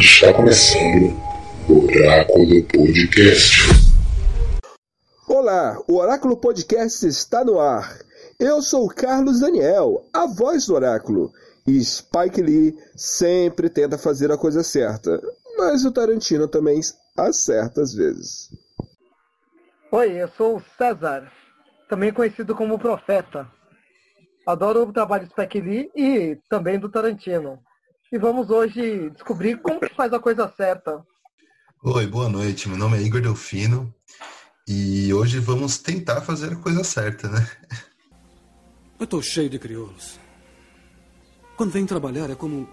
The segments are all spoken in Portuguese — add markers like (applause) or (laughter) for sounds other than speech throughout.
Está começando o Oráculo Podcast. Olá, o Oráculo Podcast está no ar. Eu sou o Carlos Daniel, a voz do Oráculo. E Spike Lee sempre tenta fazer a coisa certa, mas o Tarantino também acerta às vezes. Oi, eu sou o César, também conhecido como Profeta. Adoro o trabalho do Spike Lee e também do Tarantino. E vamos hoje descobrir como que faz a coisa certa. Oi, boa noite. Meu nome é Igor Delfino e hoje vamos tentar fazer a coisa certa, né? Eu tô cheio de crioulos. Quando vem trabalhar é como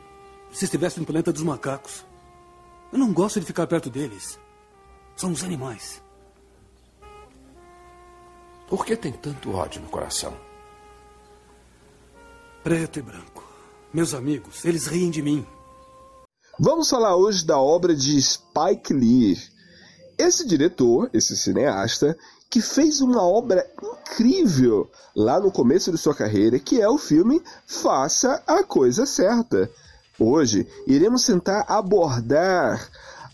se estivesse no planeta dos macacos. Eu não gosto de ficar perto deles. São os animais. Por que tem tanto ódio no coração? Preto e branco. Meus amigos, eles riem de mim. Vamos falar hoje da obra de Spike Lee. Esse diretor, esse cineasta, que fez uma obra incrível lá no começo de sua carreira, que é o filme Faça a Coisa Certa. Hoje iremos tentar abordar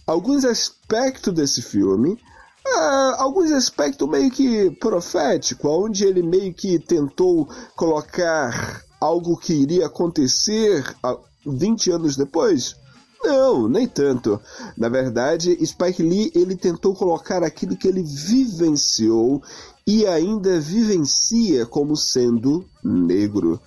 alguns aspectos desse filme, uh, alguns aspectos meio que profético, onde ele meio que tentou colocar algo que iria acontecer 20 anos depois? Não, nem tanto. Na verdade, Spike Lee ele tentou colocar aquilo que ele vivenciou e ainda vivencia como sendo negro.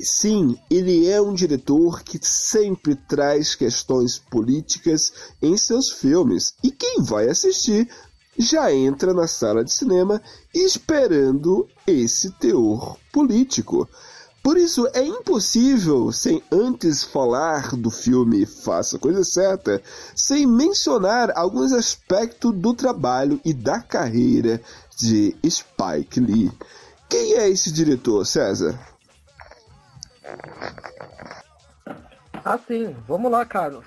Sim, ele é um diretor que sempre traz questões políticas em seus filmes. E quem vai assistir já entra na sala de cinema esperando esse teor político. Por isso, é impossível, sem antes falar do filme Faça a Coisa Certa, sem mencionar alguns aspectos do trabalho e da carreira de Spike Lee. Quem é esse diretor, César? Ah, sim. Vamos lá, Carlos.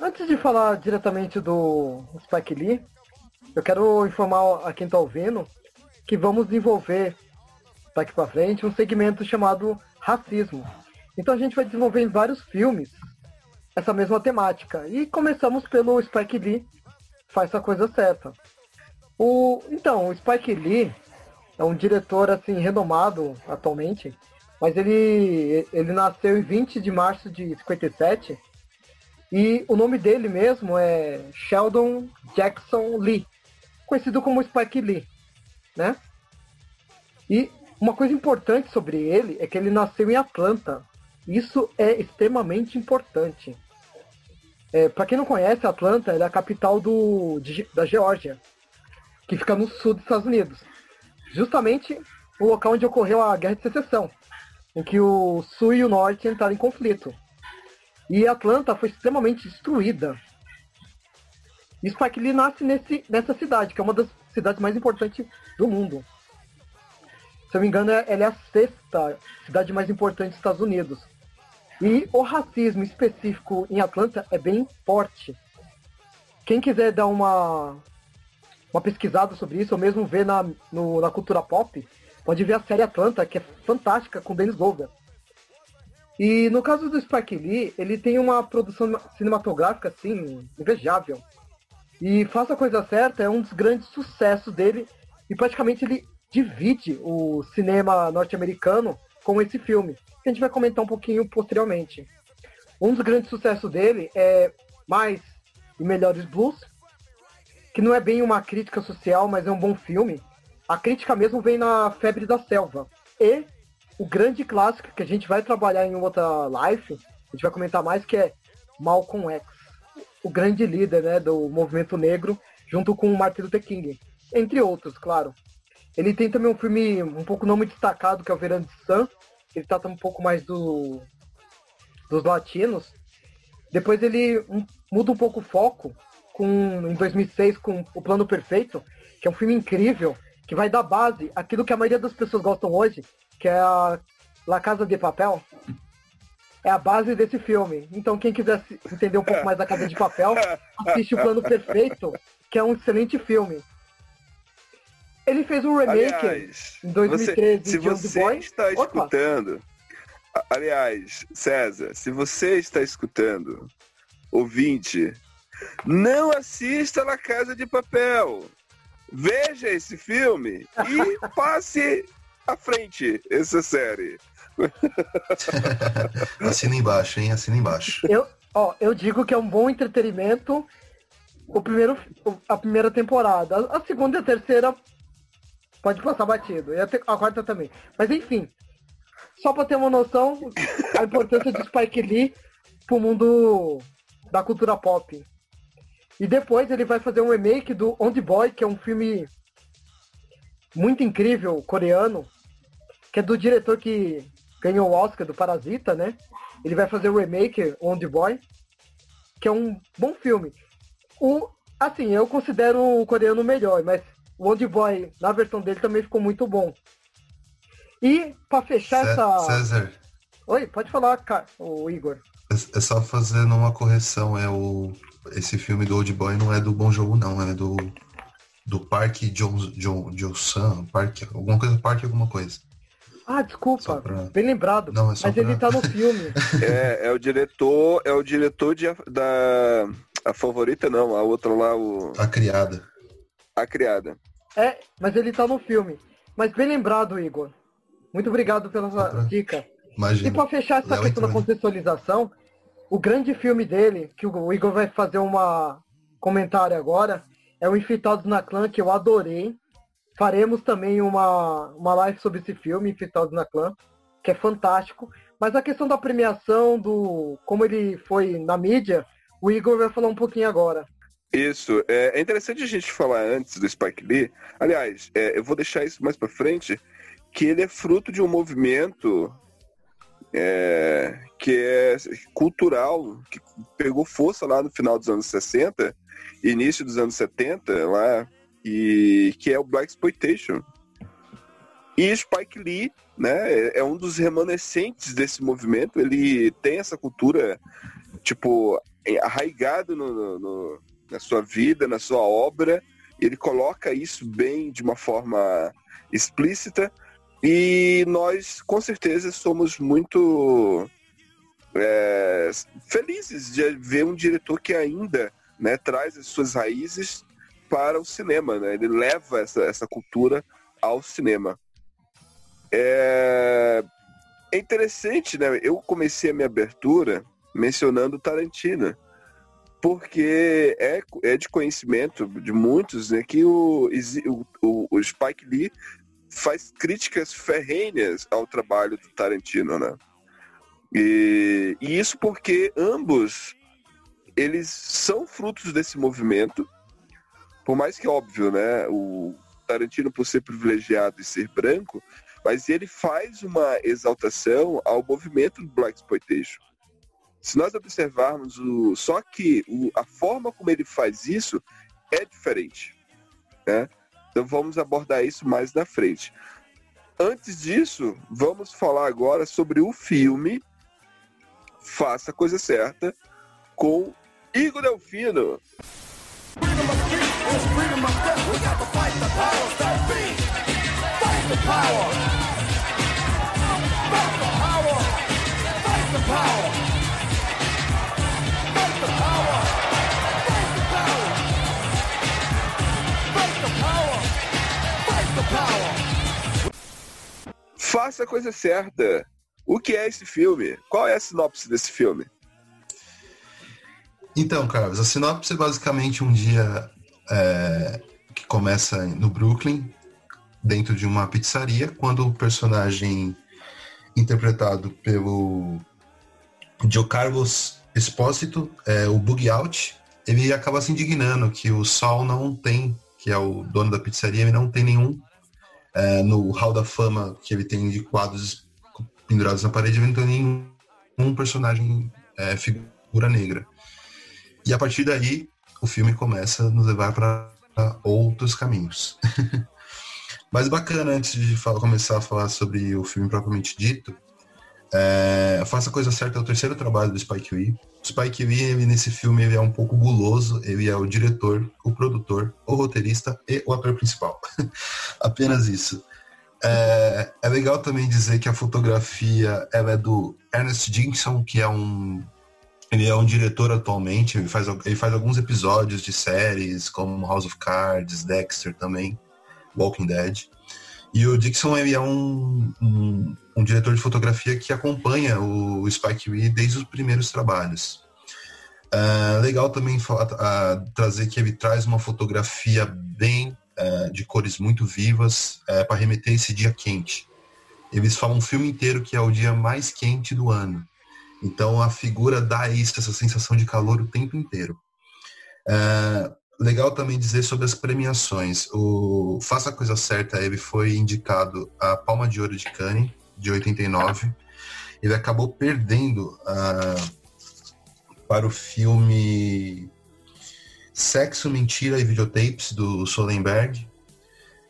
Antes de falar diretamente do Spike Lee, eu quero informar a quem está ouvindo que vamos desenvolver daqui para frente um segmento chamado racismo. Então a gente vai desenvolver em vários filmes essa mesma temática. E começamos pelo Spike Lee, faz a coisa certa. O, então, o Spike Lee é um diretor assim renomado atualmente, mas ele, ele nasceu em 20 de março de 57 e o nome dele mesmo é Sheldon Jackson Lee, conhecido como Spike Lee, né? E uma coisa importante sobre ele é que ele nasceu em Atlanta. Isso é extremamente importante. É, Para quem não conhece, Atlanta é a capital do, de, da Geórgia, que fica no sul dos Estados Unidos. Justamente o local onde ocorreu a Guerra de Secessão, em que o sul e o norte entraram em conflito. E Atlanta foi extremamente destruída. E Spike Lee nasce nesse, nessa cidade, que é uma das cidades mais importantes do mundo. Se eu me engano, ela é a sexta cidade mais importante dos Estados Unidos. E o racismo específico em Atlanta é bem forte. Quem quiser dar uma, uma pesquisada sobre isso, ou mesmo ver na, no, na cultura pop, pode ver a série Atlanta, que é fantástica, com Dennis Goldberg. E no caso do Spike Lee, ele tem uma produção cinematográfica, assim, invejável. E Faça a Coisa Certa é um dos grandes sucessos dele, e praticamente ele divide o cinema norte-americano com esse filme, que a gente vai comentar um pouquinho posteriormente. Um dos grandes sucessos dele é Mais e Melhores Blues, que não é bem uma crítica social, mas é um bom filme. A crítica mesmo vem na Febre da Selva. E o grande clássico que a gente vai trabalhar em outra live, a gente vai comentar mais, que é Malcolm X, o grande líder né, do movimento negro, junto com Martin Luther King, entre outros, claro. Ele tem também um filme um pouco não muito destacado, que é o Verão de Sun. Ele trata um pouco mais do, dos latinos. Depois ele muda um pouco o foco com, em 2006 com O Plano Perfeito, que é um filme incrível, que vai dar base àquilo que a maioria das pessoas gostam hoje, que é a La Casa de Papel. É a base desse filme. Então quem quiser entender um pouco mais da Casa de Papel, assiste O Plano Perfeito, que é um excelente filme. Ele fez um remake aliás, em 2013 você, se você Boy. está Opa. escutando, aliás, César, se você está escutando ouvinte, não assista La Casa de Papel. Veja esse filme e (laughs) passe à frente essa série. (laughs) Assina embaixo, hein? Assina embaixo. Eu, ó, eu digo que é um bom entretenimento o primeiro, a primeira temporada. A segunda e a terceira pode passar batido. E a, quarta também. Mas enfim, só pra ter uma noção, a importância de Spike Lee pro mundo da cultura pop. E depois ele vai fazer um remake do Old Boy, que é um filme muito incrível, coreano, que é do diretor que ganhou o Oscar do Parasita, né? Ele vai fazer o remake Old Boy, que é um bom filme. O, assim, eu considero o coreano melhor, mas o Old Boy, na versão dele, também ficou muito bom. E para fechar Cé essa. César. Oi, pode falar, cara, o Igor. É, é só fazendo uma correção, é o esse filme do Old Boy não é do Bom Jogo não, é do do Parque John John Johnson, Parque alguma coisa, Parque alguma coisa. Ah, desculpa, pra... bem lembrado. Não, é mas pra... ele tá no filme. (laughs) é, é o diretor, é o diretor de, da a favorita não, a outra lá o a criada. A criada. É, mas ele tá no filme. Mas bem lembrado, Igor. Muito obrigado pela pra... dica. Imagina. E para fechar essa Léo questão da contextualização, o grande filme dele, que o Igor vai fazer uma comentário agora, é o Infiltrados na Clã, que eu adorei. Faremos também uma, uma live sobre esse filme, Infiltrados na Clã, que é fantástico. Mas a questão da premiação, do como ele foi na mídia, o Igor vai falar um pouquinho agora. Isso. É, é interessante a gente falar antes do Spike Lee. Aliás, é, eu vou deixar isso mais para frente, que ele é fruto de um movimento é, que é cultural, que pegou força lá no final dos anos 60, início dos anos 70, lá, e que é o Black Exploitation. E Spike Lee, né, é, um dos remanescentes desse movimento. Ele tem essa cultura, tipo, arraigado no, no, na sua vida, na sua obra. Ele coloca isso bem de uma forma explícita, e nós, com certeza, somos muito é, felizes de ver um diretor que ainda né, traz as suas raízes para o cinema. Né? Ele leva essa, essa cultura ao cinema. É, é interessante, né? Eu comecei a minha abertura mencionando Tarantino, porque é, é de conhecimento de muitos né, que o, o, o Spike Lee faz críticas ferrenhas ao trabalho do Tarantino, né? E, e, isso porque ambos eles são frutos desse movimento, por mais que óbvio, né? O Tarantino por ser privilegiado e ser branco, mas ele faz uma exaltação ao movimento do Black Exploitation. Se nós observarmos o, só que o, a forma como ele faz isso é diferente, né? Então vamos abordar isso mais na frente. Antes disso, vamos falar agora sobre o filme Faça a Coisa Certa com Igor Delfino. Faça a coisa certa. O que é esse filme? Qual é a sinopse desse filme? Então, Carlos, a sinopse é basicamente um dia é, que começa no Brooklyn, dentro de uma pizzaria, quando o personagem interpretado pelo Joe Carlos Espósito, é, o Bug Out, ele acaba se indignando que o Sol não tem, que é o dono da pizzaria, ele não tem nenhum é, no Hall da Fama que ele tem de quadros pendurados na parede, ele não tem nenhum um personagem é, figura negra. E a partir daí, o filme começa a nos levar para outros caminhos. (laughs) Mas bacana, antes de falar, começar a falar sobre o filme propriamente dito, é, Faça a Coisa Certa é o terceiro trabalho do Spike Lee. O Spike Lee, ele, nesse filme, ele é um pouco guloso. Ele é o diretor, o produtor, o roteirista e o ator principal. (laughs) Apenas isso. É, é, legal também dizer que a fotografia ela é do Ernest Jigson, que é um Ele é um diretor atualmente, ele faz, ele faz alguns episódios de séries, como House of Cards, Dexter também, Walking Dead. E o Dixon ele é um, um, um diretor de fotografia que acompanha o Spike Lee desde os primeiros trabalhos. Uh, legal também uh, trazer que ele traz uma fotografia bem uh, de cores muito vivas para remeter esse dia quente. Eles falam um filme inteiro que é o dia mais quente do ano. Então a figura dá isso, essa sensação de calor o tempo inteiro. legal também dizer sobre as premiações. O Faça a Coisa Certa, ele foi indicado a Palma de Ouro de Cannes, de 89. Ele acabou perdendo a para o filme Sexo, Mentira e Videotapes, do Solenberg.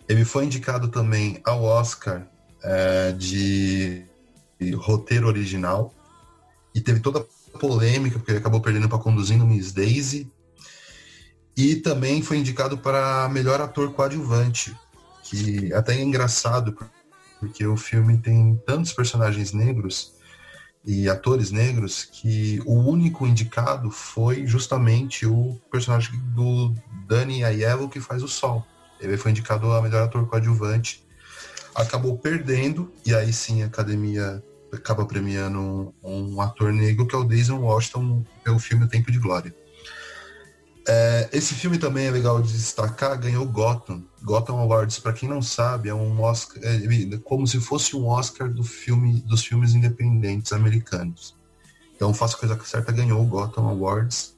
Ele foi indicado também ao Oscar é, de roteiro original e teve toda a polêmica, porque ele acabou perdendo para Conduzindo Miss Daisy. E também foi indicado para melhor ator coadjuvante, que até é engraçado, porque o filme tem tantos personagens negros e atores negros que o único indicado foi justamente o personagem do Danny Aiello que faz o Sol. Ele foi indicado a melhor ator coadjuvante. Acabou perdendo, e aí sim a academia acaba premiando um, um ator negro, que é o Denzel Washington, pelo filme O Tempo de Glória. É, esse filme também é legal de destacar, ganhou Gotham. Gotham Awards, para quem não sabe, é um Oscar, é, como se fosse um Oscar do filme, dos filmes independentes americanos. Então, Faça Coisa Certa ganhou o Gotham Awards.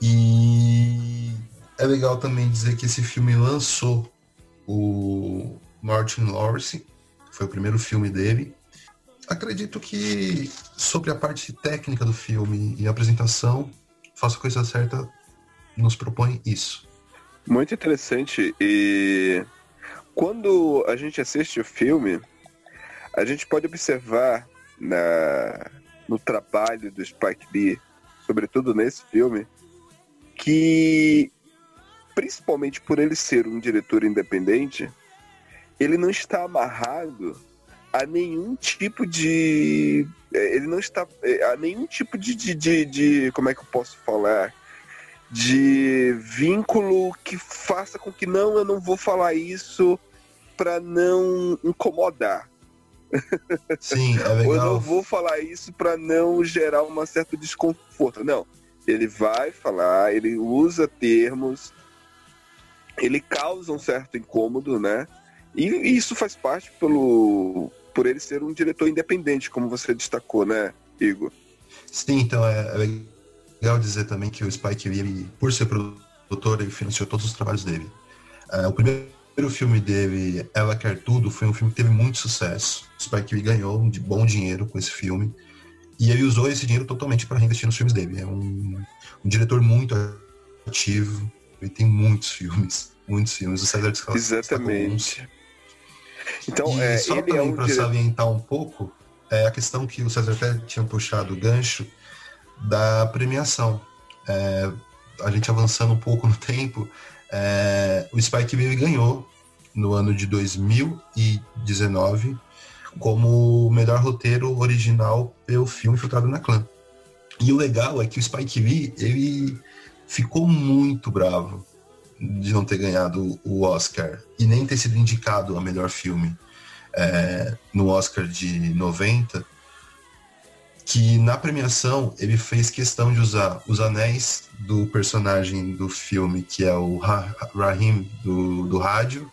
E é legal também dizer que esse filme lançou o Martin Lawrence, foi o primeiro filme dele. Acredito que sobre a parte técnica do filme e apresentação, Faça Coisa Certa nos propõe isso. Muito interessante. E quando a gente assiste o filme, a gente pode observar na, no trabalho do Spike Lee, sobretudo nesse filme, que principalmente por ele ser um diretor independente, ele não está amarrado a nenhum tipo de. É, ele não está. É, a nenhum tipo de, de, de, de como é que eu posso falar? De vínculo que faça com que não, eu não vou falar isso para não incomodar. (laughs) Sim, é legal. Ou eu não vou falar isso para não gerar uma certa desconforto. Não, ele vai falar, ele usa termos, ele causa um certo incômodo, né? E, isso faz parte pelo por ele ser um diretor independente, como você destacou, né, Igor? Sim, então é, é legal dizer também que o Spike Lee, ele, por ser produtor, ele financiou todos os trabalhos dele. Uh, o primeiro filme dele, Ela Quer Tudo, foi um filme que teve muito sucesso. O Spike Lee ganhou de bom dinheiro com esse filme. E ele usou esse dinheiro totalmente para reinvestir nos filmes dele. É um, um, diretor muito ativo. Ele tem muitos filmes. Muitos filmes. O César Exatamente. Então, e é, só também é um para dire... salientar um pouco, é a questão que o César até tinha puxado o gancho, da premiação. É, a gente avançando um pouco no tempo, é, o Spike Lee ganhou no ano de 2019 como melhor roteiro original pelo filme Filtrado na Clã. E o legal é que o Spike Lee, ele ficou muito bravo de não ter ganhado o Oscar e nem ter sido indicado a melhor filme é, no Oscar de 90, que na premiação ele fez questão de usar os anéis do personagem do filme, que é o Rahim do, do rádio,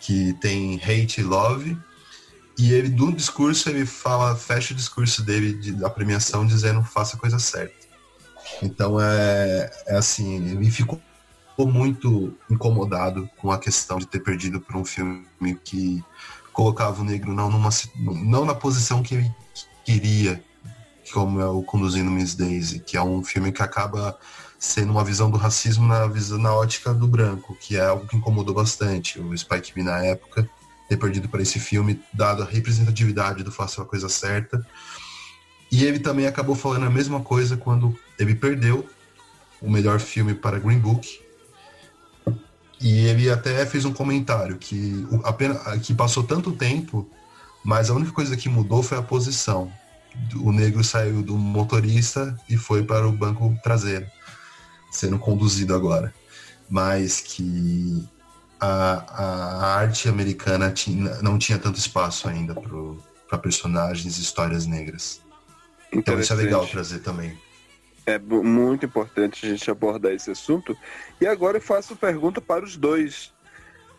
que tem hate e love. E ele, no discurso, ele fala, fecha o discurso dele de, da premiação dizendo faça a coisa certa. Então é, é assim, ele ficou muito incomodado com a questão de ter perdido por um filme que colocava o negro não, numa, não na posição que ele queria como é o Conduzindo Miss Daisy, que é um filme que acaba sendo uma visão do racismo na na ótica do branco, que é algo que incomodou bastante o Spike Lee na época ter perdido para esse filme, dada a representatividade do Faça a Coisa Certa. E ele também acabou falando a mesma coisa quando ele perdeu o melhor filme para Green Book. E ele até fez um comentário que, apenas, que passou tanto tempo, mas a única coisa que mudou foi a posição o negro saiu do motorista e foi para o banco traseiro, sendo conduzido agora. Mas que a, a arte americana tinha, não tinha tanto espaço ainda para personagens e histórias negras. Então isso é legal trazer também. É muito importante a gente abordar esse assunto. E agora eu faço pergunta para os dois.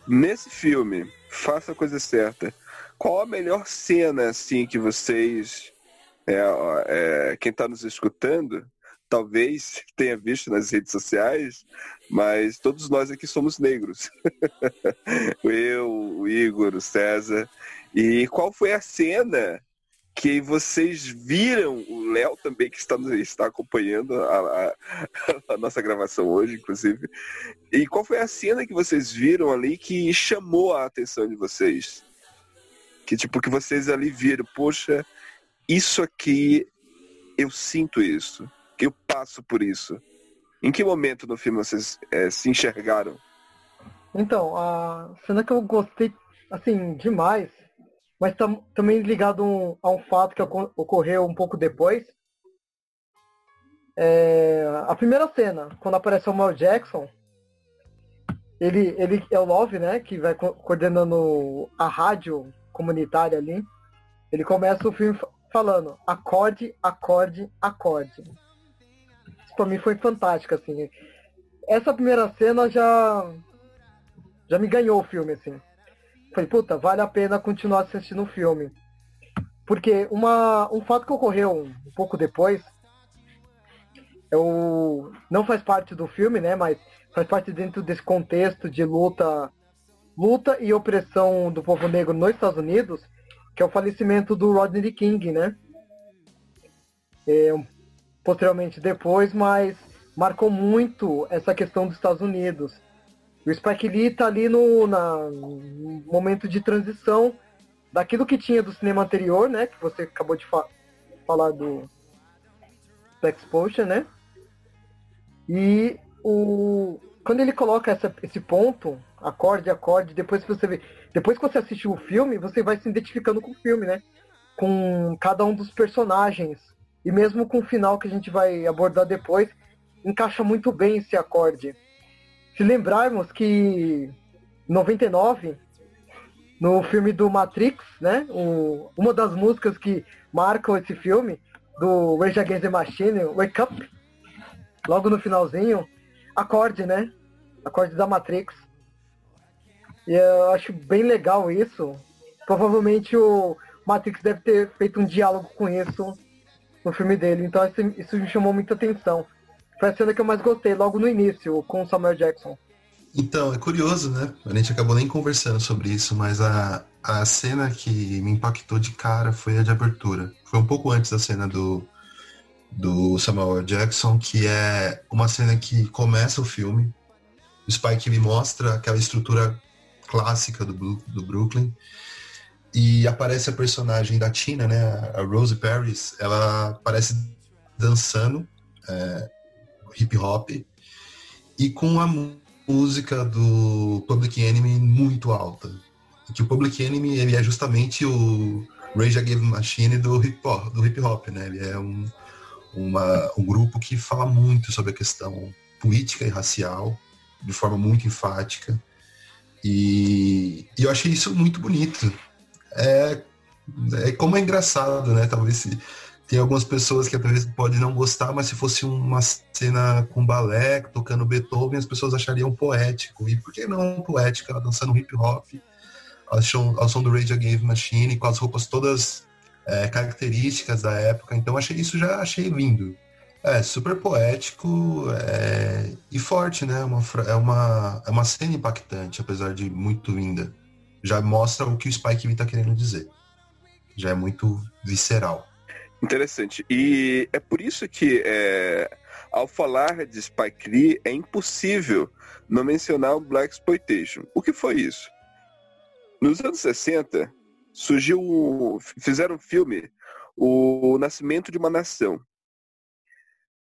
Nesse filme, faça a coisa certa. Qual a melhor cena assim que vocês, é, é, quem está nos escutando, talvez (laughs) tenha visto nas redes sociais, mas todos nós aqui somos negros. (laughs) Eu, o Igor, o César. E qual foi a cena que vocês viram, o Léo também, que está, está acompanhando a, a, (laughs) a, nossa gravação hoje, inclusive. E qual foi a cena que vocês viram ali que chamou a atenção de vocês? Que tipo, que vocês ali viram, poxa, isso aqui, eu sinto isso, eu passo por isso. Em que momento no filme vocês é, se enxergaram? Então, a cena que eu gostei, assim, demais mas tam, também ligado um, a um fato que ocorreu um pouco depois. É, a primeira cena, quando aparece o Samuel Jackson, ele, ele é o Love, né, que vai co coordenando a rádio comunitária ali. Ele começa o filme falando acorde, acorde, acorde. Isso pra mim foi fantástico, assim. Essa primeira cena já já me ganhou o filme, assim. Falei, puta, vale a pena continuar assistindo o filme. Porque uma, um fato que ocorreu um pouco depois, eu, não faz parte do filme, né? Mas faz parte dentro desse contexto de luta, luta e opressão do povo negro nos Estados Unidos, que é o falecimento do Rodney King, né? É, posteriormente depois, mas marcou muito essa questão dos Estados Unidos. O Spike Lee tá ali no, na, no momento de transição daquilo que tinha do cinema anterior, né? Que você acabou de fa falar do Sex Potion, né? E o quando ele coloca essa, esse ponto, acorde, acorde, depois que você vê, depois que você assistiu o filme, você vai se identificando com o filme, né? Com cada um dos personagens e mesmo com o final que a gente vai abordar depois, encaixa muito bem esse acorde se lembrarmos que 99, no filme do Matrix, né? O, uma das músicas que marcam esse filme, do Rage Against the Machine, Wake Up, logo no finalzinho, acorde, né? Acorde da Matrix. E eu acho bem legal isso. Provavelmente o Matrix deve ter feito um diálogo com isso no filme dele. Então isso me chamou muita atenção. Foi a cena que eu mais gostei, logo no início, com o Samuel Jackson. Então, é curioso, né? A gente acabou nem conversando sobre isso, mas a, a cena que me impactou de cara foi a de abertura. Foi um pouco antes da cena do, do Samuel Jackson, que é uma cena que começa o filme. O Spike me mostra aquela estrutura clássica do, do Brooklyn. E aparece a personagem da Tina, né? A Rose Paris. Ela aparece dançando. É, hip hop e com a música do Public Enemy muito alta. Que o Public Enemy ele é justamente o Rage Against Machine do hip hop, do hip -hop né? Ele é um, uma, um grupo que fala muito sobre a questão política e racial de forma muito enfática. E, e eu achei isso muito bonito. É, é como é engraçado, né? Talvez se, tem algumas pessoas que vezes podem não gostar, mas se fosse uma cena com balé, tocando Beethoven, as pessoas achariam poético. E por que não poética? Ela dançando hip hop, ao som, ao som do Rage Against Machine, com as roupas todas é, características da época. Então achei isso já achei lindo. É super poético é, e forte, né? Uma, é, uma, é uma cena impactante, apesar de muito linda. Já mostra o que o Spike Lee está querendo dizer. Já é muito visceral. Interessante. E é por isso que, é, ao falar de Spike Lee, é impossível não mencionar o Black Exploitation. O que foi isso? Nos anos 60, surgiu, fizeram um filme, O Nascimento de uma Nação.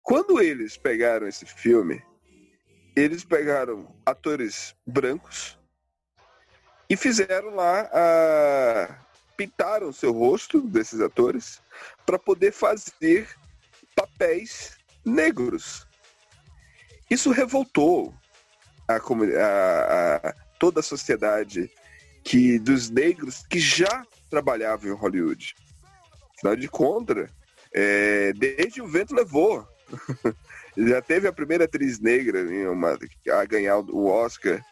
Quando eles pegaram esse filme, eles pegaram atores brancos e fizeram lá a pintaram seu rosto desses atores para poder fazer papéis negros. Isso revoltou a, a, a, toda a sociedade que dos negros que já trabalhavam em Hollywood. Afinal de contas, é, desde o vento levou. (laughs) Já teve a primeira atriz negra né, uma, a ganhar o Oscar.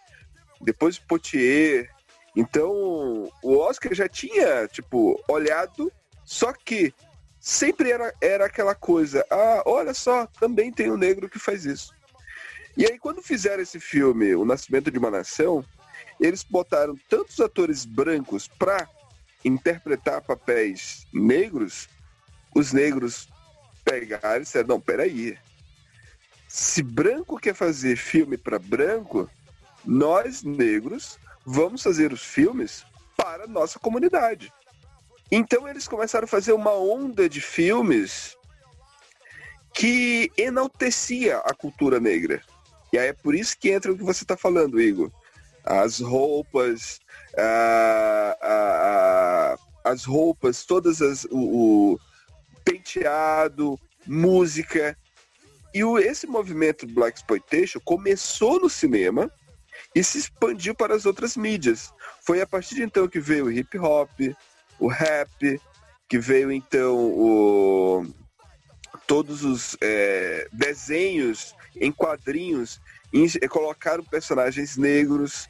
Depois Potier. Então, o Oscar já tinha, tipo, olhado, só que sempre era, era aquela coisa. Ah, olha só, também tem um negro que faz isso. E aí, quando fizeram esse filme, O Nascimento de uma Nação, eles botaram tantos atores brancos para interpretar papéis negros, os negros pegaram e disseram, não, peraí. Se branco quer fazer filme para branco, nós, negros, vamos fazer os filmes para a nossa comunidade. Então eles começaram a fazer uma onda de filmes que enaltecia a cultura negra. E aí é por isso que entra o que você está falando, Igor. As roupas, a, a, a, as roupas, todas as. O, o penteado, música. E o, esse movimento Black Exploitation começou no cinema e se expandiu para as outras mídias. Foi a partir de então que veio o hip hop, o rap, que veio então o, todos os é, desenhos em quadrinhos em, colocaram personagens negros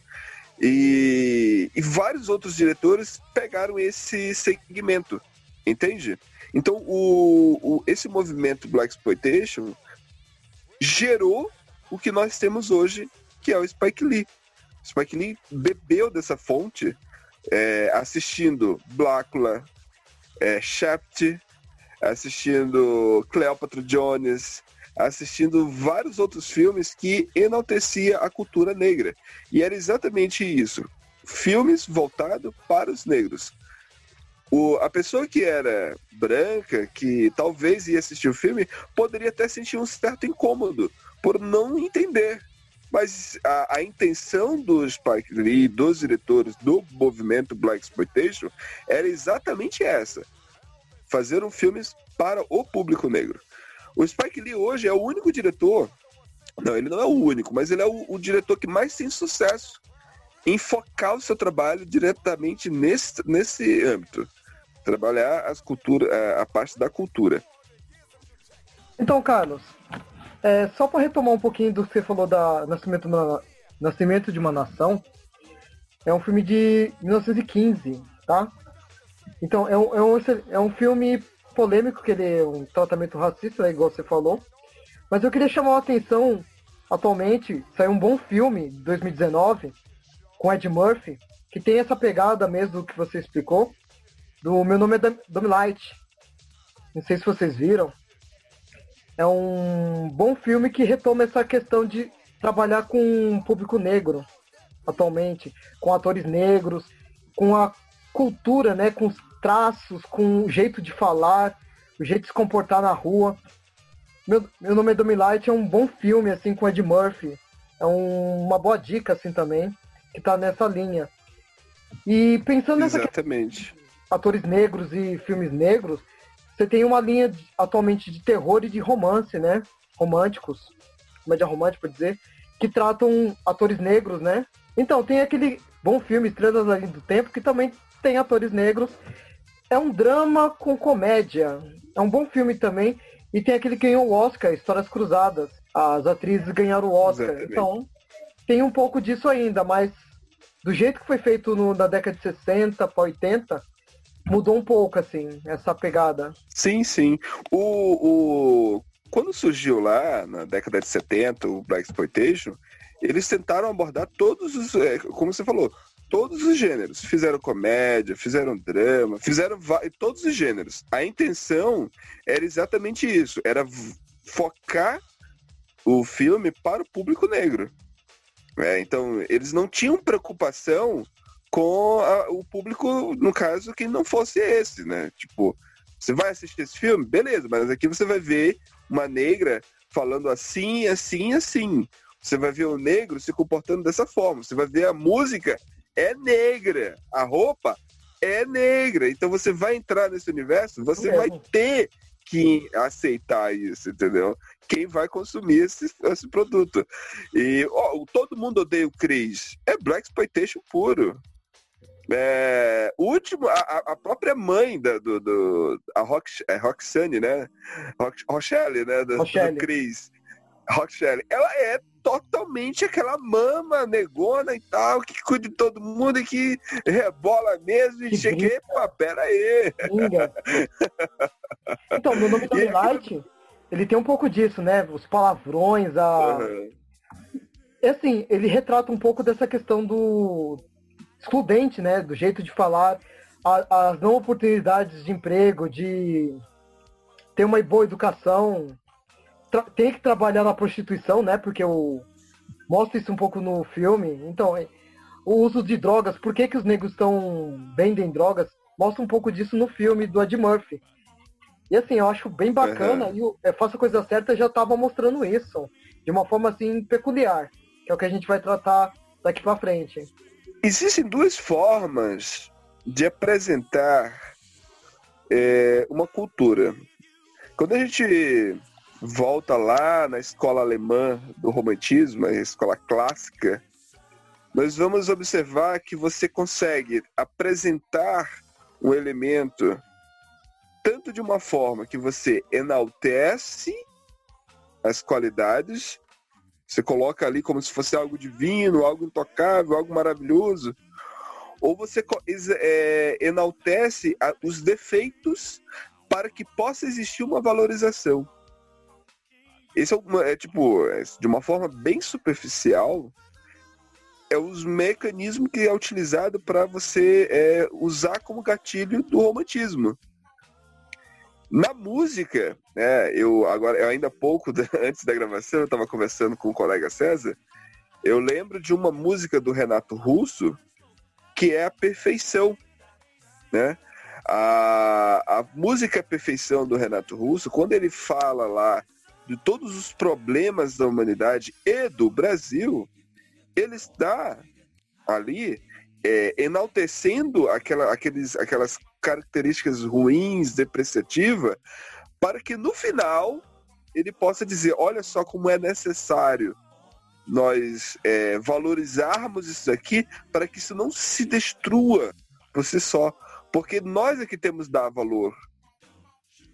e, e vários outros diretores pegaram esse segmento, entende? Então o, o, esse movimento Black Exploitation gerou o que nós temos hoje, que é o Spike Lee. Spike Lee bebeu dessa fonte é, assistindo Blácula, é, Shaft, assistindo Cleopatra Jones, assistindo vários outros filmes que enaltecia a cultura negra. E era exatamente isso. Filmes voltados para os negros. O, a pessoa que era branca, que talvez ia assistir o filme, poderia até sentir um certo incômodo por não entender. Mas a, a intenção do Spike Lee, dos diretores do movimento Black Exploitation, era exatamente essa: fazer um filme para o público negro. O Spike Lee hoje é o único diretor, não, ele não é o único, mas ele é o, o diretor que mais tem sucesso em focar o seu trabalho diretamente nesse, nesse âmbito. Trabalhar as cultura, é, a parte da cultura. Então, Carlos, é, só para retomar um pouquinho do que você falou da Nascimento, Nascimento de uma Nação, é um filme de 1915, tá? Então, é um, é um, é um filme polêmico, que ele é um tratamento racista, né, igual você falou. Mas eu queria chamar a atenção, atualmente, saiu um bom filme, 2019, com Ed Murphy, que tem essa pegada mesmo do que você explicou, do Meu Nome é Domilight. Não sei se vocês viram. É um bom filme que retoma essa questão de trabalhar com um público negro, atualmente, com atores negros, com a cultura, né, com os traços, com o jeito de falar, o jeito de se comportar na rua. Meu, meu nome é Domilight, é um bom filme, assim, com Ed Murphy. É um, uma boa dica, assim, também, que tá nessa linha. E pensando nessa Exatamente. atores negros e filmes negros, você tem uma linha atualmente de terror e de romance, né? Românticos, comédia romântica, por dizer, que tratam atores negros, né? Então, tem aquele bom filme, Estrelas Além do Tempo, que também tem atores negros é um drama com comédia. É um bom filme também. E tem aquele que ganhou o Oscar, Histórias Cruzadas. As atrizes ganharam o Oscar. Exatamente. Então, tem um pouco disso ainda, mas do jeito que foi feito no, na década de 60 para 80, mudou um pouco, assim, essa pegada. Sim, sim. O, o... Quando surgiu lá, na década de 70, o Black Exploitation, eles tentaram abordar todos os, é, como você falou, todos os gêneros. Fizeram comédia, fizeram drama, fizeram todos os gêneros. A intenção era exatamente isso, era focar o filme para o público negro. É, então, eles não tinham preocupação com a, o público, no caso, que não fosse esse, né? Tipo, você vai assistir esse filme? Beleza, mas aqui você vai ver uma negra falando assim, assim, assim. Você vai ver o negro se comportando dessa forma. Você vai ver a música é negra, a roupa é negra. Então você vai entrar nesse universo, você É. vai ter que aceitar isso, entendeu? Quem vai consumir esse, esse produto. E ó, o todo mundo odeia o Chris. É Black Exploitation puro. É, o último, a, a- a própria mãe da, do, do a Rox, é Roxane, né? Rox, Rochelle, né? Do, Rochelle. do Chris. Rochelle, ela é totalmente aquela mama negona e tal, que cuida de todo mundo e que rebola mesmo e Que chega, epa, pera aí. Então, meu nome da Light, ele tem um pouco disso, né? Os palavrões, a. Uhum. É assim, ele retrata um pouco dessa questão do excludente, né? Do jeito de falar, a- as não oportunidades de emprego, de ter uma boa educação, tem que trabalhar na prostituição, né? Porque o mostra isso um pouco no filme. Então, é, o uso de drogas, por que, que os negros estão vendem drogas? Mostra um pouco disso no filme do Ed Murphy. E assim, eu acho bem bacana, e o é, Faça a Coisa Certa já estava mostrando isso, de uma forma assim peculiar, que é o que a gente vai tratar daqui pra frente. Existem duas formas de apresentar é, uma cultura. Quando a gente volta lá na escola alemã do romantismo, a escola clássica, nós vamos observar que você consegue apresentar um elemento tanto de uma forma que você enaltece as qualidades, você coloca ali como se fosse algo divino, algo intocável, algo maravilhoso, ou você é, enaltece os defeitos para que possa existir uma valorização. Esse é, uma, é tipo, é, de uma forma bem superficial, é os mecanismos que é utilizado para você é, usar como gatilho do romantismo. Na música, né, eu agora eu ainda pouco (laughs) antes da gravação eu estava conversando com o colega César, eu lembro de uma música do Renato Russo que é a perfeição, né? A, a música Perfeição do Renato Russo, quando ele fala lá de todos os problemas da humanidade e do Brasil, ele está ali é, enaltecendo aquela, aqueles, aquelas características ruins, depreciativas, para que no final ele possa dizer, olha só como é necessário nós é, valorizarmos isso aqui para que isso não se destrua por si só. Porque nós é que temos dar valor.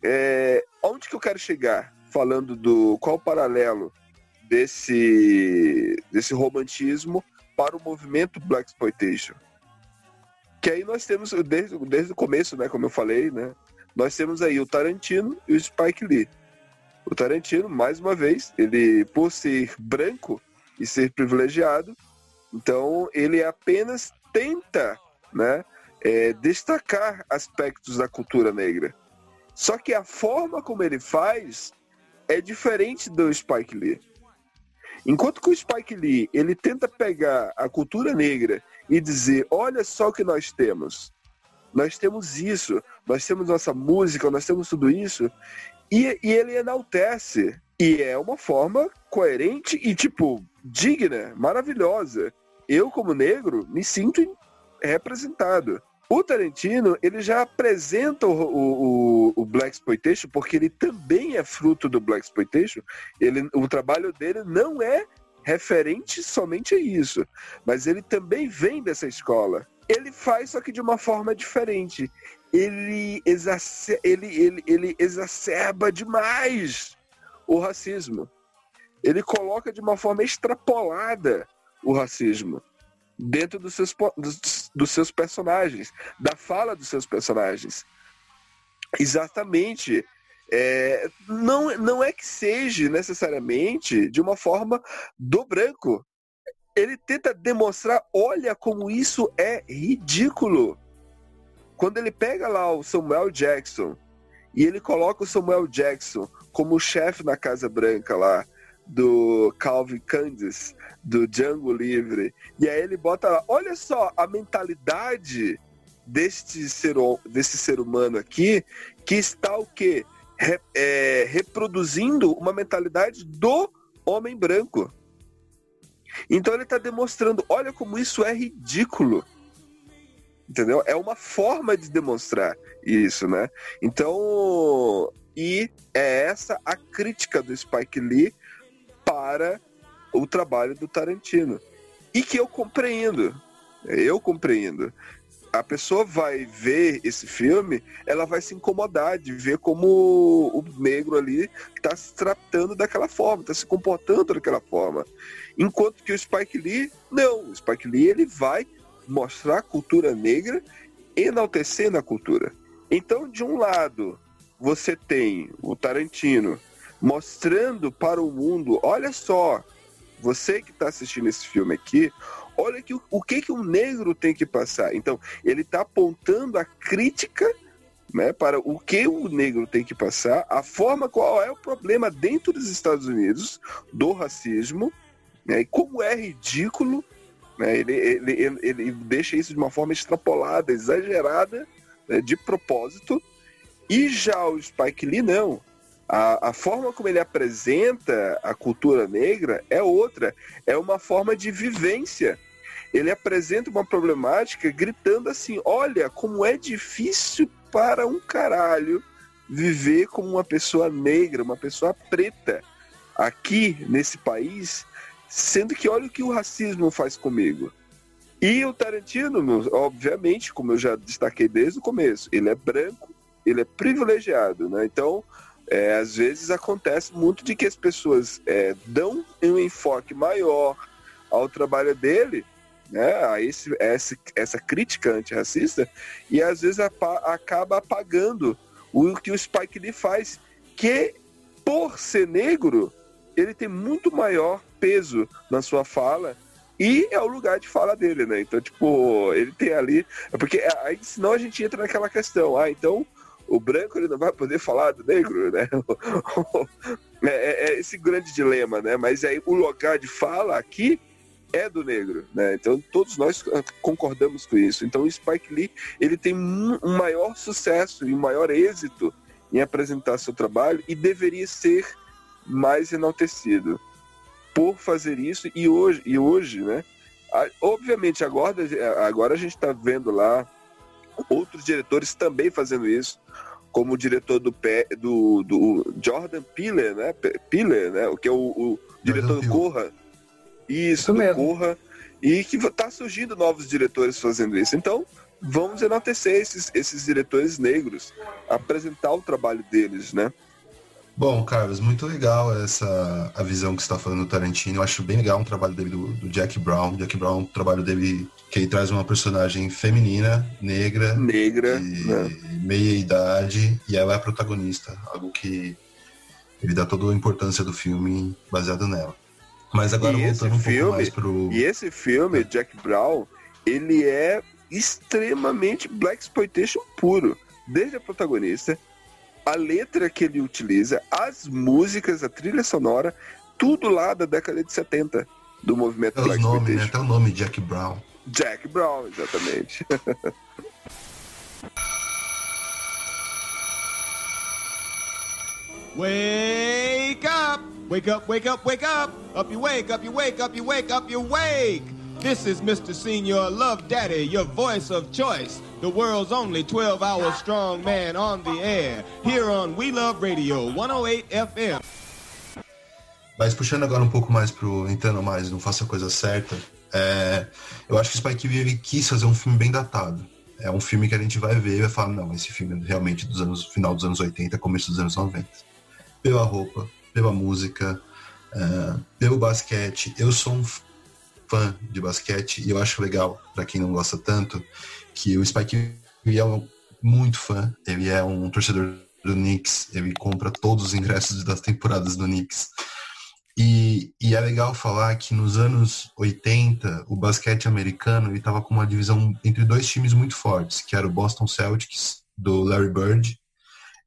É, onde que eu quero chegar? Falando do qual o paralelo desse, desse romantismo para o movimento Black Exploitation. Que aí nós temos, desde, desde o começo, né, como eu falei, né, nós temos aí o Tarantino e o Spike Lee. O Tarantino, mais uma vez, ele, por ser branco e ser privilegiado, então ele apenas tenta, né, é, destacar aspectos da cultura negra. Só que a forma como ele faz é diferente do Spike Lee. Enquanto que o Spike Lee ele tenta pegar a cultura negra e dizer, olha só o que nós temos. Nós temos isso, nós temos nossa música, nós temos tudo isso. E, e ele enaltece. E é uma forma coerente e, tipo, digna, maravilhosa. Eu, como negro, me sinto representado. O Tarantino, ele já apresenta o, o, o Black Exploitation, porque ele também é fruto do Black Exploitation. Ele, o trabalho dele não é referente somente a isso, mas ele também vem dessa escola. Ele faz só que de uma forma diferente. Ele, exacer, ele, ele, ele exacerba demais o racismo. Ele coloca de uma forma extrapolada o racismo dentro dos seus, dos, dos seus personagens, da fala dos seus personagens. Exatamente. É, não, não é que seja necessariamente de uma forma do branco. Ele tenta demonstrar, olha como isso é ridículo. Quando ele pega lá o Samuel Jackson e ele coloca o Samuel Jackson como chefe na Casa Branca lá, do Calvin Candice, do Django Livre. E aí ele bota lá, olha só a mentalidade deste ser, desse ser humano aqui, que está o quê? Re, é, reproduzindo uma mentalidade do homem branco. Então ele está demonstrando, olha como isso é ridículo. Entendeu? É uma forma de demonstrar isso, né? Então, e é essa a crítica do Spike Lee para o trabalho do Tarantino. E que eu compreendo. Eu compreendo a pessoa vai ver esse filme, ela vai se incomodar de ver como o negro ali está se tratando daquela forma, está se comportando daquela forma. Enquanto que o Spike Lee, não. O Spike Lee ele vai mostrar a cultura negra, enaltecendo a cultura. Então, de um lado, você tem o Tarantino mostrando para o mundo, olha só, você que está assistindo esse filme aqui, olha que, o que, que um negro tem que passar. Então, ele está apontando a crítica né, para o que o negro tem que passar, a forma qual é o problema dentro dos Estados Unidos do racismo, né, e como é ridículo, né, ele, ele, ele, ele, deixa isso de uma forma extrapolada, exagerada, né, de propósito, e já o Spike Lee não. A, a, forma como ele apresenta a cultura negra é outra, é uma forma de vivência ele apresenta uma problemática gritando assim: olha, como é difícil para um caralho viver como uma pessoa negra, uma pessoa preta aqui nesse país, sendo que olha o que o racismo faz comigo. E o Tarantino, obviamente, como eu já destaquei desde o começo, ele é branco, ele é privilegiado, né? Então, é, às vezes acontece muito de que as pessoas é, dão um enfoque maior ao trabalho dele né, a esse, essa, essa crítica antirracista e às vezes acaba apagando o que o Spike Lee faz, que por ser negro, ele tem muito maior peso na sua fala e é o lugar de fala dele, né? Então, tipo, ele tem ali. Porque aí senão a gente entra naquela questão, ah, então o branco ele não vai poder falar do negro, né? (laughs) é, é, é esse grande dilema, né? Mas aí o lugar de fala aqui é do negro, né? Então todos nós concordamos com isso. Então o Spike Lee ele tem um maior sucesso e um maior êxito em apresentar seu trabalho e deveria ser mais enaltecido por fazer isso e hoje e hoje, né? Obviamente agora agora a gente está vendo lá outros diretores também fazendo isso, como o diretor do do, do Jordan Peele, né? Peele, né? O que é o, o diretor do Corra isso, isso mesmo. Corra. E que está surgindo novos diretores fazendo isso. Então, vamos enaltecer esses, esses diretores negros, apresentar o trabalho deles, né? Bom, Carlos, muito legal essa a visão que você está falando do Tarantino. Eu acho bem legal o trabalho dele do, do, Jack Brown. Jack Brown, o trabalho dele que ele traz uma personagem feminina, negra, negra, de né? meia idade, e ela é a protagonista, algo que ele dá toda a importância do filme baseado nela. Mas agora e voltando um filme, pouco mais pro. E esse filme, Jack Brown, ele é extremamente Black Exploitation puro. Desde a protagonista, a letra que ele utiliza, as músicas, a trilha sonora, tudo lá da década de 70 do movimento é Black nome, Exploitation. Né? Até o nome Jack Brown. Jack Brown, exatamente. (laughs) Wake up! Wake up, wake up, wake up! Up you wake, up you wake, up you wake, up you wake! This is Mr. Senior Love Daddy, your voice of choice. The world's only 12 hour strong man on the air. Here on We Love Radio 108 FM. Mas puxando agora um pouco mais pro Entrando Mais, não faça a coisa certa. É, eu acho que o Spike Lee quis fazer um filme bem datado. É um filme que a gente vai ver e vai falar, não, esse filme é realmente dos anos, final dos anos 80, começo dos anos 90. Pela roupa, pela música, uh, pelo basquete. Eu sou um fã de basquete e eu acho legal, para quem não gosta tanto, que o Spike Lee é um, muito fã. Ele é um torcedor do Knicks, ele compra todos os ingressos das temporadas do Knicks. E, e, é legal falar que nos anos 80, o basquete americano estava com uma divisão entre dois times muito fortes, que era o Boston Celtics, do Larry Bird,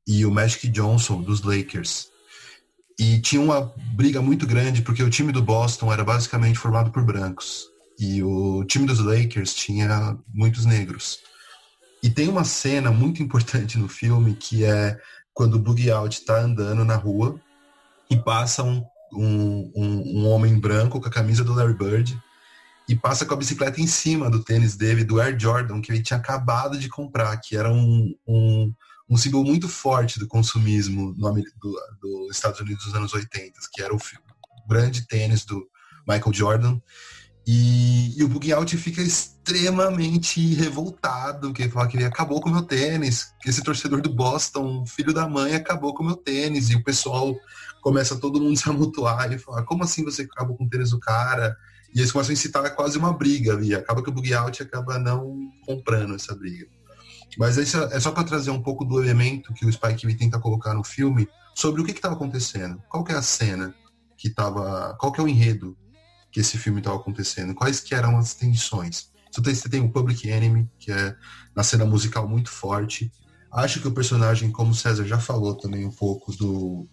e o Magic Johnson, dos Lakers. E tinha uma briga muito grande porque o time do Boston era basicamente formado por brancos e o time dos Lakers tinha muitos negros. E tem uma cena muito importante no filme que é quando o Boogie Out está andando na rua e passa um, um, um, um, homem branco com a camisa do Larry Bird e passa com a bicicleta em cima do tênis dele, do Air Jordan, que ele tinha acabado de comprar, que era um, um, um símbolo muito forte do consumismo no, do, dos Estados Unidos dos anos 80, que era o, o grande tênis do Michael Jordan. E, e o Bug Out fica extremamente revoltado, que ele fala que ele acabou com o meu tênis, que esse torcedor do Boston, filho da mãe, acabou com o meu tênis, e o pessoal começa todo mundo (laughs) se amutuar e falar, como assim você acabou com o tênis do cara? E eles começam a incitar quase uma briga ali. Acaba que o Bug Out acaba não comprando essa briga. Mas isso é só para trazer um pouco do elemento que o Spike Lee tenta colocar no filme sobre o que estava acontecendo. Qual que é a cena que estava. Qual que é o enredo que esse filme estava acontecendo? Quais que eram as tensões? Você tem o Public Enemy, que é na cena musical muito forte. Acho que o personagem, como o César já falou também um pouco do,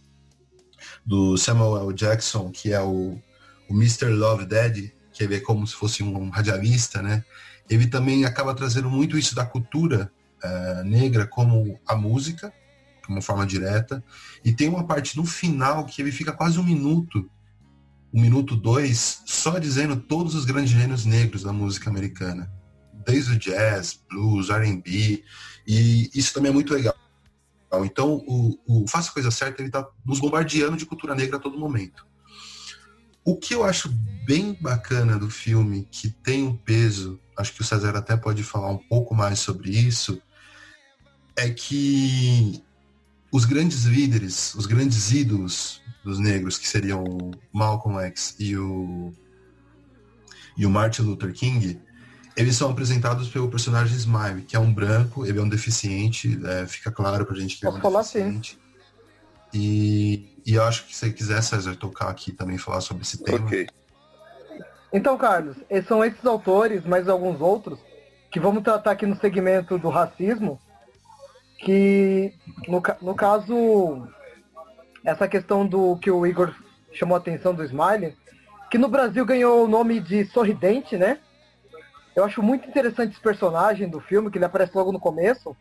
do Samuel L. Jackson, que é o, o Mr. Love Daddy, que ele é como se fosse um radialista, né? Ele também acaba trazendo muito isso da cultura uh, negra como a música, de uma forma direta. E tem uma parte no final que ele fica quase um minuto, um minuto dois, só dizendo todos os grandes gêneros negros da música americana. Desde o jazz, blues, R&B, e isso também é muito legal. Então, o, o Faça a Coisa Certa, ele está nos bombardeando de cultura negra a todo momento. O que eu acho bem bacana do filme, que tem um peso, acho que o César até pode falar um pouco mais sobre isso, é que os grandes líderes, os grandes ídolos dos negros, que seriam o Malcolm X e o, e o Martin Luther King, eles são apresentados pelo personagem Smile, que é um branco, ele é um deficiente, é, fica claro pra gente que ele é um deficiente. Sim. E, e eu acho que se você quiser, César, tocar aqui também falar sobre esse tema. Ok. Então, Carlos, são esses autores, mais alguns outros, que vamos tratar aqui no segmento do racismo, que no, no caso essa questão do que o Igor chamou a atenção do Smiley, que no Brasil ganhou o nome de Sorridente, né? Eu acho muito interessante esse personagem do filme, que ele aparece logo no começo.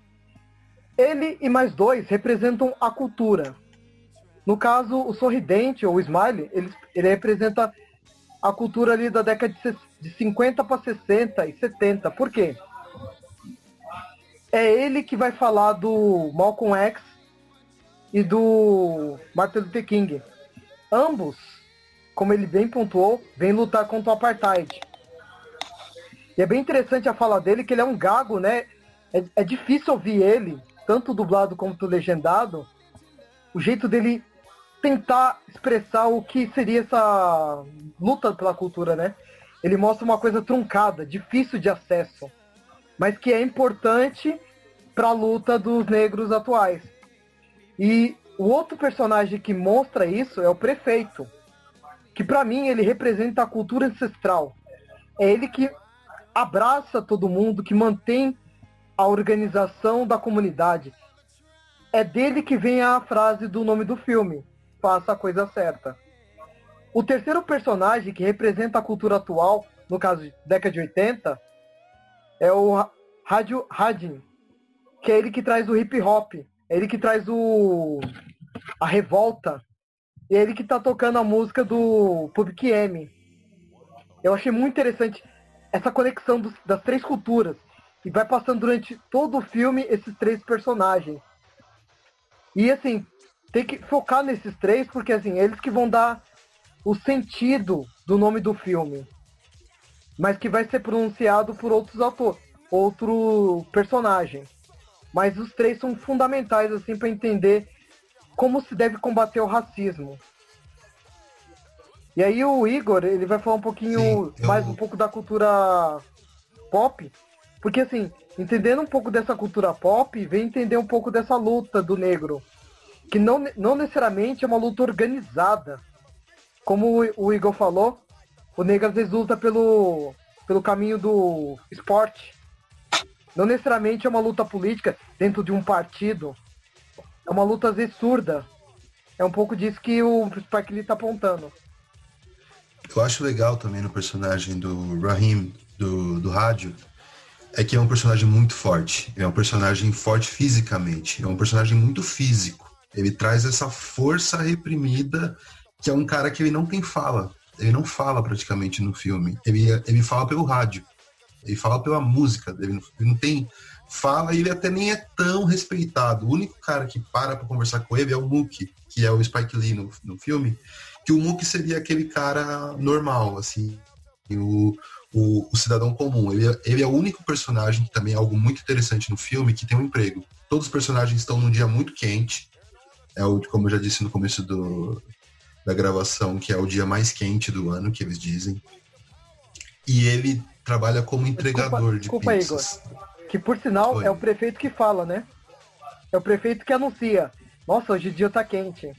Ele e mais dois representam a cultura. No caso, o Sorridente, ou o Smiley, ele, ele representa a cultura ali da década de 50 para 60 e 70. Por quê? é ele que vai falar do Malcolm X e do Martin Luther King. Ambos, como ele bem pontuou, vêm lutar contra o apartheid. E é bem interessante a fala dele, que ele é um gago, né? É, é difícil ouvir ele, tanto dublado quanto legendado, o jeito dele tentar expressar o que seria essa luta pela cultura, né? Ele mostra uma coisa truncada, difícil de acesso mas que é importante para a luta dos negros atuais. E o outro personagem que mostra isso é o prefeito, que para mim ele representa a cultura ancestral. É ele que abraça todo mundo, que mantém a organização da comunidade. É dele que vem a frase do nome do filme, faça a coisa certa. O terceiro personagem que representa a cultura atual, no caso década de 80, é o Rádio Radin, que é ele que traz o hip hop, é ele que traz o a revolta, e é ele que tá tocando a música do Public M. Eu achei muito interessante essa conexão dos, das três culturas e vai passando durante todo o filme esses três personagens. E assim, tem que focar nesses três porque assim, eles que vão dar o sentido do nome do filme. Mas que vai ser pronunciado por outros atores outro personagem. Mas os três são fundamentais assim para entender como se deve combater o racismo. E aí o Igor, ele vai falar um pouquinho Sim, eu... mais um pouco da cultura pop, porque assim, entendendo um pouco dessa cultura pop, vem entender um pouco dessa luta do negro, que não, não necessariamente é uma luta organizada. Como o Igor falou, o negro às vezes luta pelo, pelo caminho do esporte, não necessariamente é uma luta política dentro de um partido. É uma luta às vezes surda. É um pouco disso que o Spike Lee tá apontando. Eu acho legal também no personagem do Rahim, do, do rádio, é que é um personagem muito forte. É um personagem forte fisicamente. É um personagem muito físico. Ele traz essa força reprimida que é um cara que ele não tem fala. Ele não fala praticamente no filme. Ele, ele fala pelo rádio. Ele fala pela música. Ele não, ele não tem fala e ele até nem é tão respeitado. O único cara que para pra conversar com ele é o Mookie, que é o Spike Lee no, no filme. Que o Mookie seria aquele cara normal, assim. O, o, o, cidadão comum. Ele é, ele é o único personagem, que também é algo muito interessante no filme, que tem um emprego. Todos os personagens estão num dia muito quente. É o, como eu já disse no começo do, da gravação, que é o dia mais quente do ano, que eles dizem. E ele trabalha como entregador desculpa, de pizzas. Igor. Que por sinal Oi. é o prefeito que fala, né? É o prefeito que anuncia. Nossa, hoje o dia tá quente.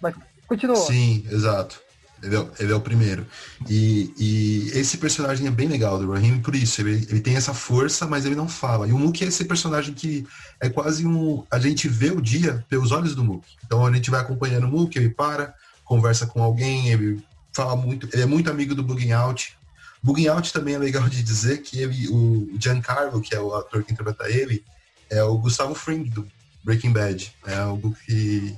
Mas continua. Sim, exato. Ele é, ele é, o primeiro. E, e, esse personagem é bem legal do Raheem por isso. Ele, ele tem essa força, mas ele não fala. E o Mook é esse personagem que é quase um. A gente vê o dia pelos olhos do Mook. Então a gente vai acompanhando o Mook, ele para, conversa com alguém, ele fala muito. Ele é muito amigo do Bugging Out. Bugging Out também é legal de dizer que ele, o Giancarlo, que é o ator que interpreta ele, é o Gustavo Fring do Breaking Bad. É algo que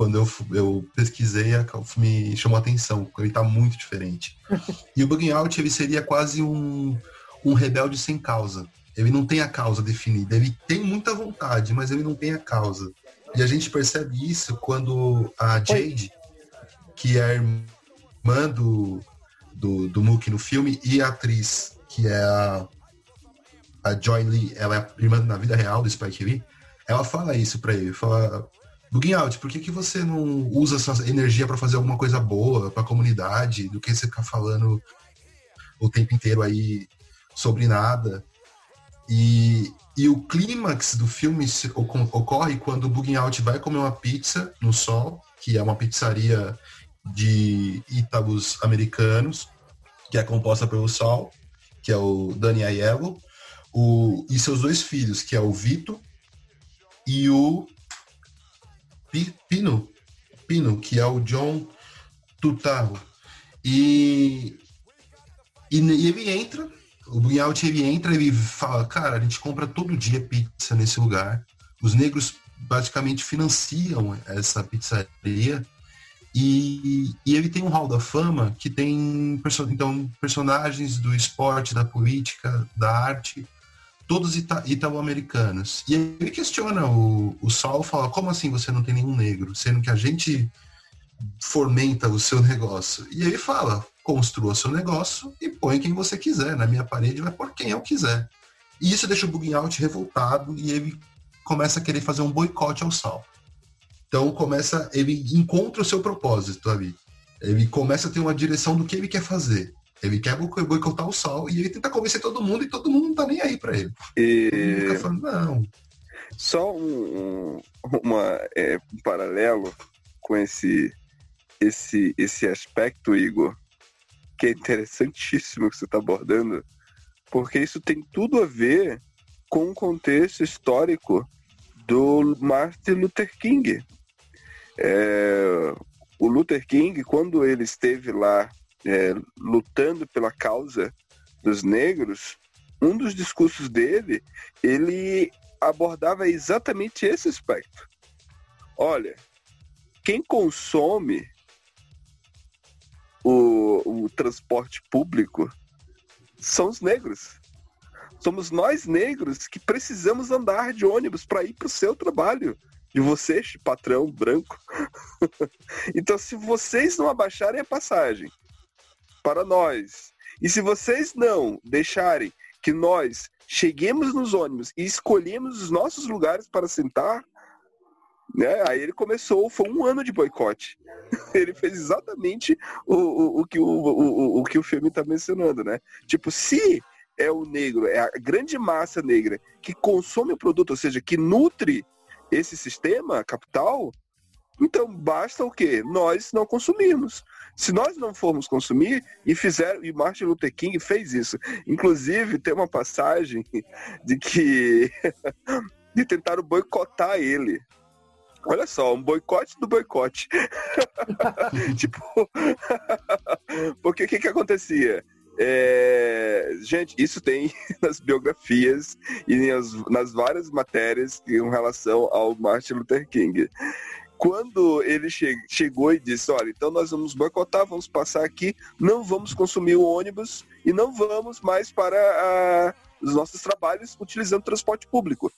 quando eu, eu pesquisei, me chamou a atenção, porque ele tá muito diferente. (laughs) e o Bugging Out, ele seria quase um, um rebelde sem causa. Ele não tem a causa definida. Ele tem muita vontade, mas ele não tem a causa. E a gente percebe isso quando a Jade, que é a irmã do, do, do Mookie no filme, e a atriz, que é a, a Joy Lee, ela é a irmã na vida real do Spike Lee, ela fala isso pra ele. Fala, Buguin Out, por que, que você não usa sua energia para fazer alguma coisa boa para a comunidade, do que você ficar falando o tempo inteiro aí sobre nada? E, e o clímax do filme ocorre quando o Bugging Out vai comer uma pizza no sol, que é uma pizzaria de ítalos americanos, que é composta pelo Sol, que é o Dani Aiello, o, e seus dois filhos, que é o Vito e o Pino, Pino, que é o John Turturro. E, e, e ele entra, o Bunhout ele entra e fala, cara, a gente compra todo dia pizza nesse lugar. Os negros basicamente financiam essa pizzaria. E, e ele tem um hall da fama que tem então, personagens do esporte, da política, da arte, todos ita italo-americanos. E ele questiona o, o Sol, fala, como assim você não tem nenhum negro? Sendo que a gente fomenta o seu (laughs) negócio. E ele fala, construa seu negócio e põe quem você quiser. Na minha parede vai pôr quem eu quiser. E isso deixa o Bugging Out revoltado e ele começa a querer fazer um boicote ao Sol. Então começa, ele encontra o seu propósito ali. Ele começa a ter uma direção do que ele quer fazer. Ele quer boicotar o sol e ele tenta convencer todo mundo e todo mundo não tá nem aí para ele. E... Falando, não. Só um, uma, é, um paralelo com esse, esse, esse aspecto, Igor, que é interessantíssimo que você está abordando, porque isso tem tudo a ver com o contexto histórico do Martin Luther King. É, o Luther King, quando ele esteve lá é, lutando pela causa dos negros, um dos discursos dele, ele abordava exatamente esse aspecto. Olha, quem consome o, o transporte público são os negros. Somos nós negros que precisamos andar de ônibus para ir para o seu trabalho. De vocês, patrão branco. (laughs) então, se vocês não abaixarem a passagem para nós. E se vocês não deixarem que nós cheguemos nos ônibus e escolhemos os nossos lugares para sentar, né? Aí ele começou, foi um ano de boicote. (laughs) ele fez exatamente o, o, o que o, o, o que o filme está mencionando, né? Tipo, se é o negro, é a grande massa negra que consome o produto, ou seja, que nutre esse sistema capital, então basta o quê? Nós não consumirmos. Se nós não formos consumir, e fizeram, e Martin Luther King fez isso. Inclusive, tem uma passagem (laughs) de que (laughs) de tentaram boicotar ele. Olha só, um boicote do boicote. (laughs) tipo, porque o que, que acontecia? É... Gente, isso tem nas biografias e nas, nas várias matérias em relação ao Martin Luther King quando ele che chegou e disse, olha, então nós vamos boicotar, vamos passar aqui, não vamos consumir o ônibus e não vamos mais para a, os nossos trabalhos utilizando transporte público.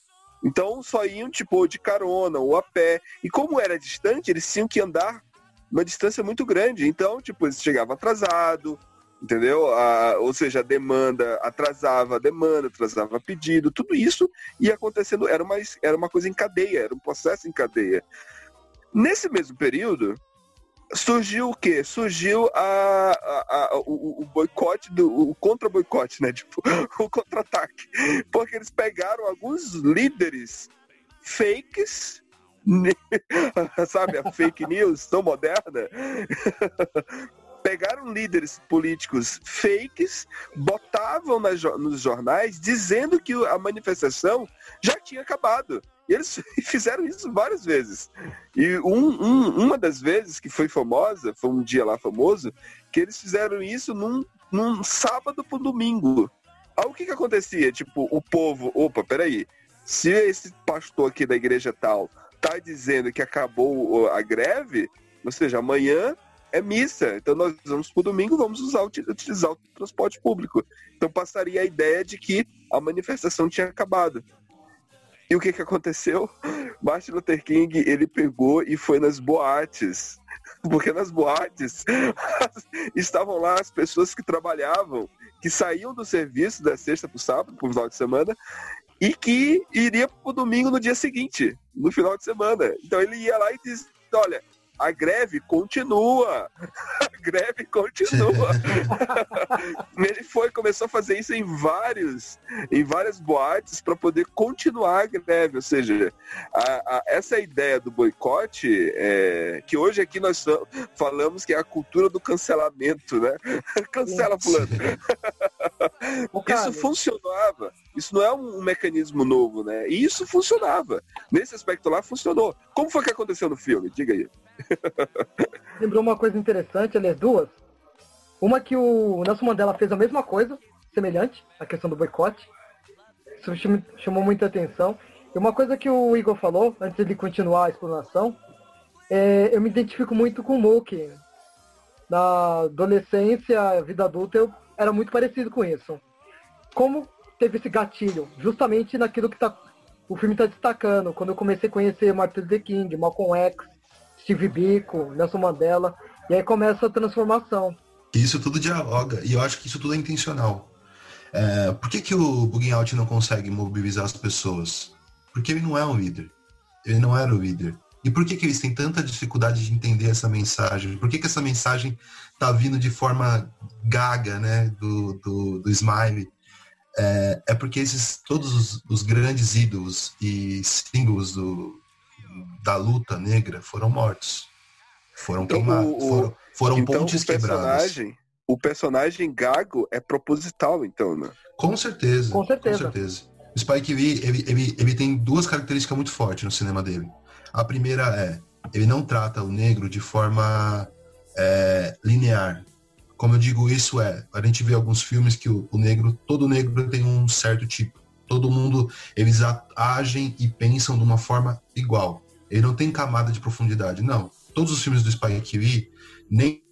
Então só iam tipo de carona ou a pé. E como era distante, eles tinham que andar uma distância muito grande. Então, tipo, eles chegavam atrasado, entendeu? A, ou seja, a demanda atrasava a demanda, atrasava pedido, tudo isso ia acontecendo, era uma, era uma coisa em cadeia, era um processo em cadeia. Nesse mesmo período, surgiu o quê? Surgiu a, a, a o, o, boicote, do, o contra-boicote, né? Tipo, (laughs) o contra-ataque. Porque eles pegaram alguns líderes fakes (laughs) sabe, a fake news tão moderna, (laughs) pegaram líderes políticos fakes, botavam nas, nos jornais dizendo que a manifestação já tinha acabado. E eles (laughs) fizeram isso várias vezes. E um, um, uma das vezes que foi famosa, foi um dia lá famoso, que eles fizeram isso num, num sábado pro domingo. Aí o que que acontecia? Tipo, o povo, opa, peraí, se esse pastor aqui da igreja tal tá dizendo que acabou a greve, ou seja, amanhã é missa. Então nós vamos para o domingo, vamos usar, utilizar o transporte público. Então passaria a ideia de que a manifestação tinha acabado. E o que, que aconteceu? (laughs) Martin Luther King, ele pegou e foi nas boates. (laughs) Porque nas boates (laughs) estavam lá as pessoas que trabalhavam, que saíam do serviço da sexta para o sábado, para o final de semana, e que iria para o domingo no dia seguinte, no final de semana. Então ele ia lá e disse, olha, a greve continua. A greve continua. (laughs) ele foi, começou a fazer isso em vários, em várias boates para poder continuar a greve. Ou seja, a, a, essa ideia do boicote, é, que hoje aqui nós falamos que é a cultura do cancelamento, né? (laughs) Cancela fulano. (laughs) isso funcionava. Isso não é um, um mecanismo novo, né? E isso funcionava. Nesse aspecto lá funcionou. Como foi que aconteceu no filme? Diga aí. (laughs) Lembrou uma coisa interessante, aliás, duas. Uma que o Nelson Mandela fez a mesma coisa, semelhante, a questão do boicote. Isso chamou muita atenção. E uma coisa que o Igor falou, antes de continuar a explanação, é, eu me identifico muito com o Mookie. Na adolescência, vida adulta, eu era muito parecido com isso. Como teve esse gatilho? Justamente naquilo que tá, o filme está destacando. Quando eu comecei a conhecer Martin Luther King, Malcolm X, Steve Biko, Nelson Mandela, e aí começa a transformação. Isso tudo dialoga, e eu acho que isso tudo é intencional. É, por que, que o Bugging Out não consegue mobilizar as pessoas? Porque ele não é um líder. Ele não era o líder. E por que, que eles têm tanta dificuldade de entender essa mensagem? Por que, que essa mensagem está vindo de forma gaga, né, do, do, do Smile? É, é porque esses todos os, os grandes ídolos e símbolos do, da luta negra foram mortos. Foram então, queimados. O, foram, foram então, pontes o quebradas. O personagem gago é proposital, então, né? Com certeza. Com certeza. Com certeza. O Spike Lee, ele, ele, ele tem duas características muito fortes no cinema dele. A primeira é, ele não trata o negro de forma é, linear. Como eu digo isso é, a gente vê alguns filmes que o, o negro, todo negro tem um certo tipo todo mundo, eles agem e pensam de uma forma igual. Ele não tem camada de profundidade, não. Todos os filmes do Spike Lee, nem,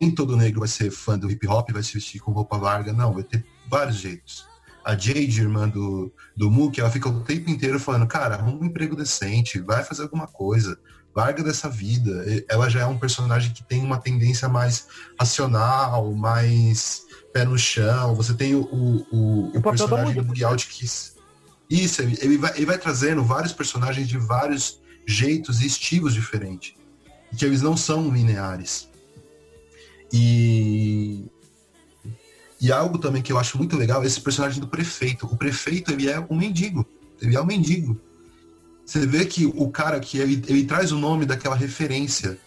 nem todo negro vai ser fã do hip hop, vai se vestir com roupa larga, não, vai ter vários jeitos. A Jade, irmã do, do Mook, ela fica o tempo inteiro falando, cara, arruma um emprego decente, vai fazer alguma coisa, larga dessa vida. Ela já é um personagem que tem uma tendência mais racional, mais pé no chão. Você tem o, o, o, o personagem do Bug Out que. Isso, ele, vai, ele vai trazendo vários personagens de vários jeitos e estilos diferentes. Que eles não são lineares. E. E algo também que eu acho muito legal é esse personagem do prefeito. O prefeito, ele é um mendigo. Ele é um mendigo. Você vê que o cara que ele, ele traz o nome daquela referência.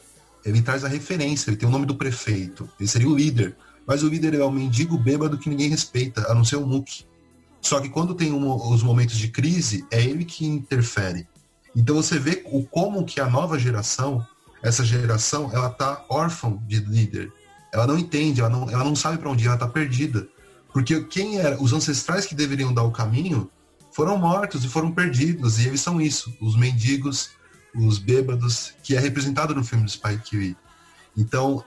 Ele traz a referência, ele tem o nome do prefeito. Ele seria o líder. Mas o líder é um mendigo bêbado que ninguém respeita, a não ser o Nuke. Só que quando tem um, os momentos de crise, é ele que interfere. Então você vê o como que a nova geração, essa geração, ela tá órfã de líder. Ela não entende, ela não, ela não sabe para onde ir, ela tá perdida. Porque quem era os ancestrais que deveriam dar o caminho foram mortos e foram perdidos. E eles são isso, os mendigos os bêbados, que é representado no filme do Spike Lee. Então,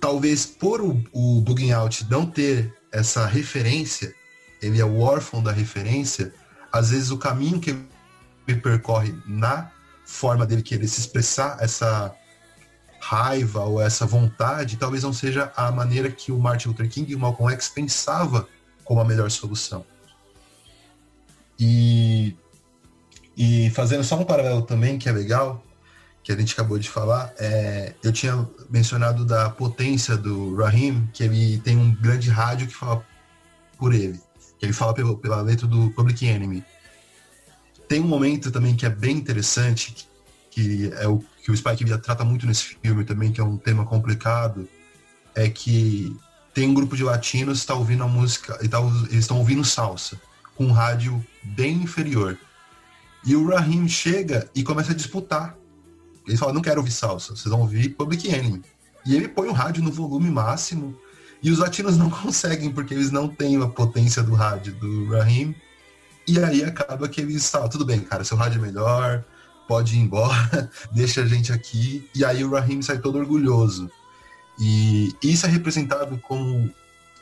talvez por o, o Bugging Out não ter essa referência, ele é o órfão da referência, às vezes o caminho que ele percorre na forma dele querer se expressar essa raiva ou essa vontade, talvez não seja a maneira que o Martin Luther King e o Malcolm X pensava como a melhor solução. E, e fazendo só um paralelo também, que é legal, que a gente acabou de falar, é, eu tinha mencionado da potência do Raheem, que ele tem um grande rádio que fala por ele, que ele fala pelo, pela letra do Public Enemy. Tem um momento também que é bem interessante, que, que é o que o Spike Lee trata muito nesse filme também, que é um tema complicado, é que tem um grupo de latinos que está ouvindo a música, e tá, eles estão ouvindo salsa, com um rádio bem inferior. E o Raheem chega e começa a disputar ele fala, não quero ouvir salsa, vocês vão ouvir Public Enemy. E ele põe o rádio no volume máximo. E os latinos não (laughs) conseguem, porque eles não têm a potência do rádio do Raheem. E aí acaba que eles falam, tudo bem, cara, seu rádio é melhor, pode ir embora, (laughs) deixa a gente aqui. E aí o Raheem sai todo orgulhoso. E isso é representado como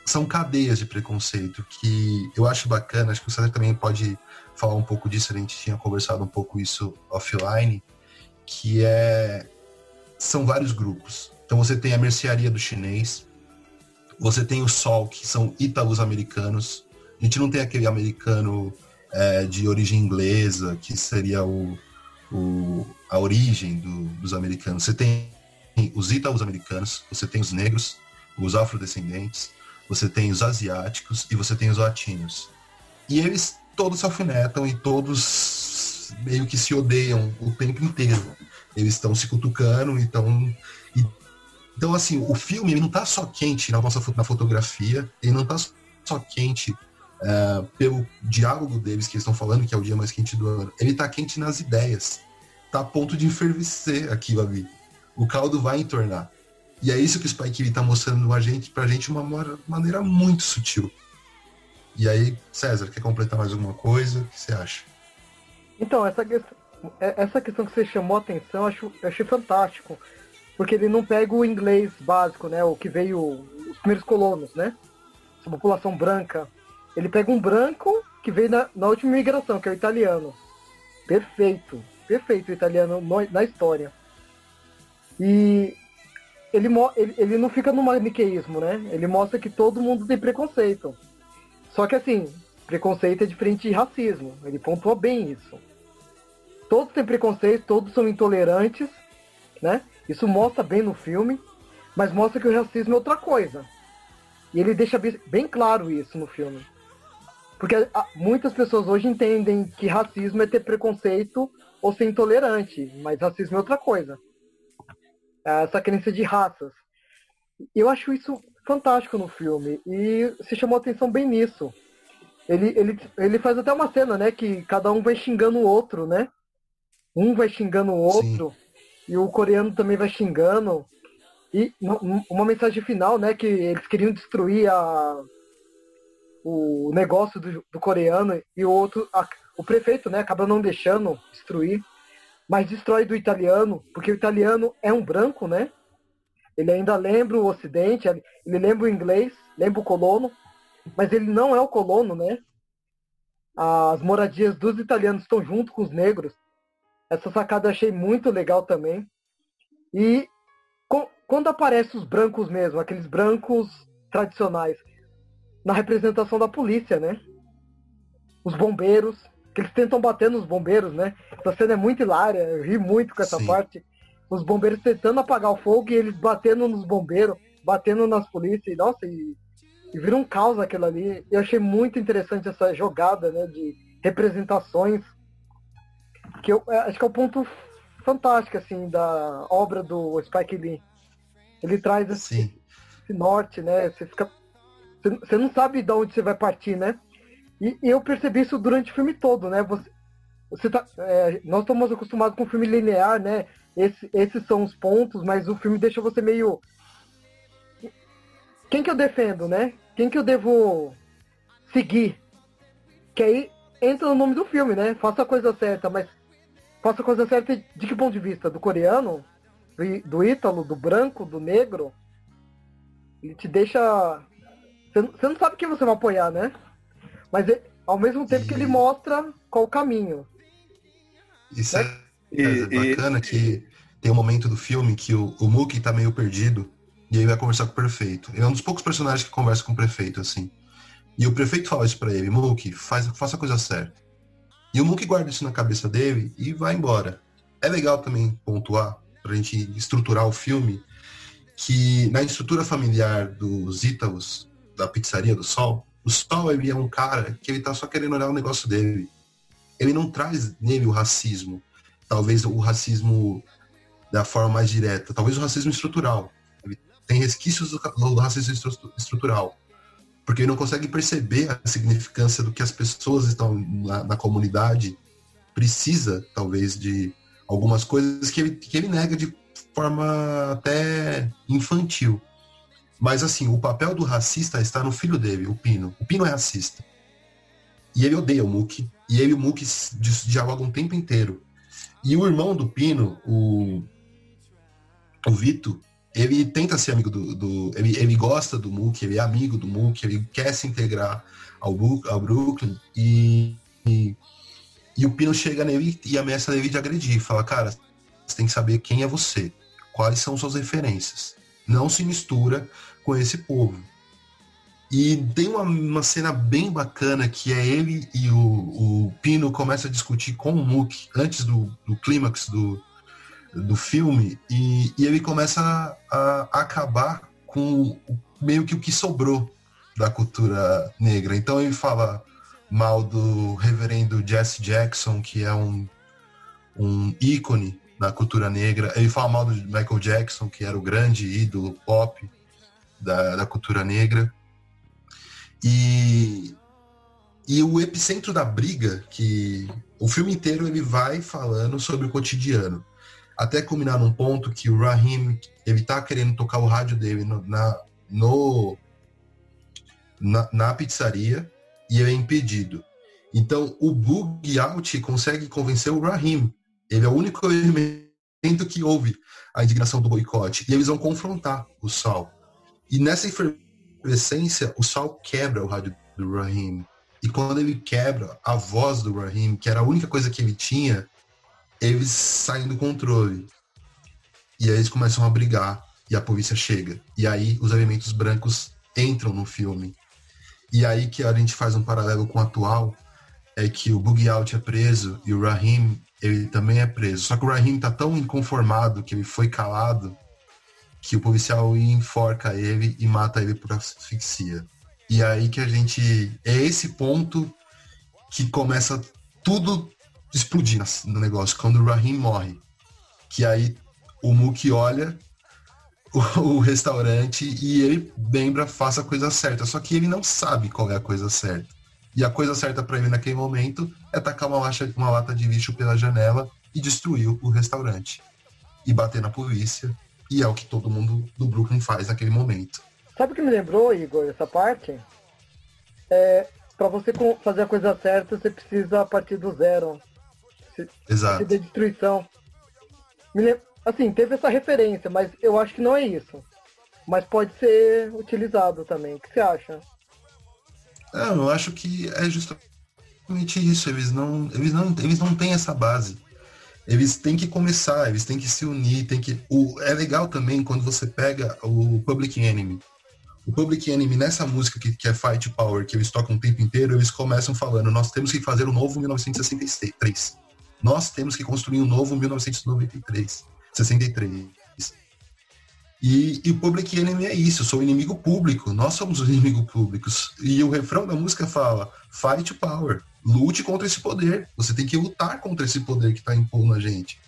são cadeias de preconceito que eu acho bacana, acho que o César também pode falar um pouco disso, a gente tinha conversado um pouco isso offline, que é são vários grupos. Então você tem a mercearia do chinês, você tem o Sol, que são ítalos americanos. A gente não tem aquele americano é, de origem inglesa, que seria o, o a origem do, dos americanos. Você tem os ítalos americanos, você tem os negros, os afrodescendentes, você tem os asiáticos e você tem os latinos. E eles todos se alfinetam e todos meio que se odeiam o tempo inteiro. Eles estão se cutucando, então. E, então, assim, o filme não está só quente na na fotografia, ele não está só quente uh, pelo diálogo deles que eles estão falando, que é o dia mais quente do ano. Ele está quente nas ideias. Tá a ponto de enfervecer aquilo ali. O caldo vai entornar. E é isso que o Spike Lee tá mostrando a gente, pra gente de uma maneira muito sutil. E aí, César, quer completar mais alguma coisa? O que você acha? Então, essa, é, essa questão que você chamou a atenção, eu, acho, eu achei fantástico. Porque ele não pega o inglês básico, né? O que veio os primeiros colonos, né? Essa população branca. Ele pega um branco que veio na, na última imigração, que é o italiano. Perfeito. Perfeito o italiano no, na história. E ele, ele, ele não fica no maniqueísmo, né? Ele mostra que todo mundo tem preconceito. Só que assim, preconceito é diferente de racismo. Ele pontua bem isso todos têm preconceito, todos são intolerantes, né? Isso mostra bem no filme, mas mostra que o racismo é outra coisa. E ele deixa bem claro isso no filme. Porque ah, muitas pessoas hoje entendem que racismo é ter preconceito ou ser intolerante, mas racismo é outra coisa. É essa crença de raças. Eu acho isso fantástico no filme e se chamou atenção bem nisso. Ele, ele, ele faz até uma cena, né, que cada um vai xingando o outro, né? Um vai xingando o outro Sim. e o coreano também vai xingando. E uma mensagem final, né, que eles queriam destruir a, o negócio do, do coreano e o outro, a, o prefeito, né, acaba não deixando destruir, mas destrói do italiano, porque o italiano é um branco, né? Ele ainda lembra o ocidente, ele lembra o inglês, lembra o colono, mas ele não é o colono, né? As moradias dos italianos estão junto com os negros. Essa sacada eu achei muito legal também. E com, quando aparecem os brancos mesmo, aqueles brancos tradicionais, na representação da polícia, né? Os bombeiros, que eles tentam bater nos bombeiros, né? Essa cena é muito hilária, eu ri muito com essa Sim. parte. Os bombeiros tentando apagar o fogo e eles batendo nos bombeiros, batendo nas polícias, e nossa, e, e vira um caos aquilo ali. Eu achei muito interessante essa jogada, né, de representações que eu é, acho que é o ponto fantástico assim da obra do Spike Lee. Ele traz esse, esse norte, né? Você fica você não sabe de onde você vai partir, né? E, e eu percebi isso durante o filme todo, né? Você, você tá, é, nós estamos acostumados com filme linear, né? Esse, esses são os pontos, mas o filme deixa você meio. Quem que eu defendo, né? Quem que eu devo seguir? Que aí entra no nome do filme, né? Faça a coisa certa, mas faça a coisa certa de que ponto de vista? Do coreano? Do, do ítalo, do branco, do negro? Ele te deixa. Você não sabe quem você vai apoiar, né? Mas é, ao mesmo tempo que ele mostra qual o caminho. Isso é, é bacana que tem um momento do filme que o, o Mookie tá meio perdido e aí vai conversar com o prefeito. Ele é um dos poucos personagens que conversa com o prefeito, assim. E o prefeito fala isso pra ele, Mookie, faz, faça a coisa certa. E o Mookie guarda isso na cabeça dele e vai embora. É legal também pontuar, pra gente estruturar o filme, que na estrutura familiar dos Ítalos, da pizzaria do Sol, o Sol ele é um cara que ele tá só querendo olhar o negócio dele. Ele não traz nele o racismo. Talvez o racismo da forma mais direta. Talvez o racismo estrutural. Ele tem resquícios do, do racismo estrutural porque ele não consegue perceber a significância do que as pessoas estão na, na comunidade precisa, talvez, de algumas coisas que ele, que ele nega de forma até infantil. Mas assim, o papel do racista está no filho dele, o Pino. O Pino é racista. E ele odeia o Muki. E ele e o Muki dialogam o tempo inteiro. E o irmão do Pino, o, o Vito, ele tenta ser amigo do. do ele, ele gosta do Mook, ele é amigo do Mook, ele quer se integrar ao, ao Brooklyn e, e, e, o Pino chega nele e ameaça ele de agredir. Fala, cara, você tem que saber quem é você, quais são suas referências. Não se mistura com esse povo. E tem uma, uma cena bem bacana que é ele e o, o Pino começa a discutir com o Mook antes do, do clímax do, do filme e, e ele começa a, a, acabar com meio que o que sobrou da cultura negra. Então ele fala mal do reverendo Jesse Jackson, que é um, um ícone da cultura negra. Ele fala mal do Michael Jackson, que era o grande ídolo pop da, da cultura negra. E, e o epicentro da briga, que o filme inteiro ele vai falando sobre o cotidiano até culminar num ponto que o Raheem ele tá querendo tocar o rádio dele no, na, no, na, na, pizzaria e ele é impedido. Então o Bug Out consegue convencer o Raheem. Ele é o único elemento que houve a indignação do boicote. E eles vão confrontar o Sal. E nessa efervescência, o Sal quebra o rádio do Raheem. E quando ele quebra a voz do Raheem, que era a única coisa que ele tinha, eles saem do controle. E aí eles começam a brigar e a polícia chega. E aí os elementos brancos entram no filme. E aí que a gente faz um paralelo com o atual, é que o Boogie Out é preso e o Rahim, ele também é preso. Só que o Rahim tá tão inconformado que ele foi calado que o policial enforca ele e mata ele por asfixia. E aí que a gente. É esse ponto que começa tudo explodir no negócio, quando o Rahim morre. Que aí o Mookie olha o, o, restaurante e ele lembra, faça a coisa certa. Só que ele não sabe qual é a coisa certa. E a coisa certa para ele naquele momento é tacar uma, laxa, uma lata de lixo pela janela e destruir o restaurante. E bater na polícia. E é o que todo mundo do Brooklyn faz naquele momento. Sabe o que me lembrou, Igor, essa parte? É, para você fazer a coisa certa, você precisa partir do zero. Exato. de destruição. Assim, teve essa referência, mas eu acho que não é isso. Mas pode ser utilizado também. O que você acha? É, eu acho que é justamente isso. Eles não, eles não, eles não têm essa base. Eles têm que começar, eles têm que se unir, tem que. O, é legal também quando você pega o Public Enemy. O Public Enemy, nessa música que, que é Fight Power, que eles tocam o tempo inteiro, eles começam falando, nós temos que fazer o novo 1963. Nós temos que construir um novo 1993, 63. E, e o Public Enemy é isso, eu sou o inimigo público, nós somos os inimigos públicos. E o refrão da música fala, fight power, lute contra esse poder, você tem que lutar contra esse poder que está impondo a gente.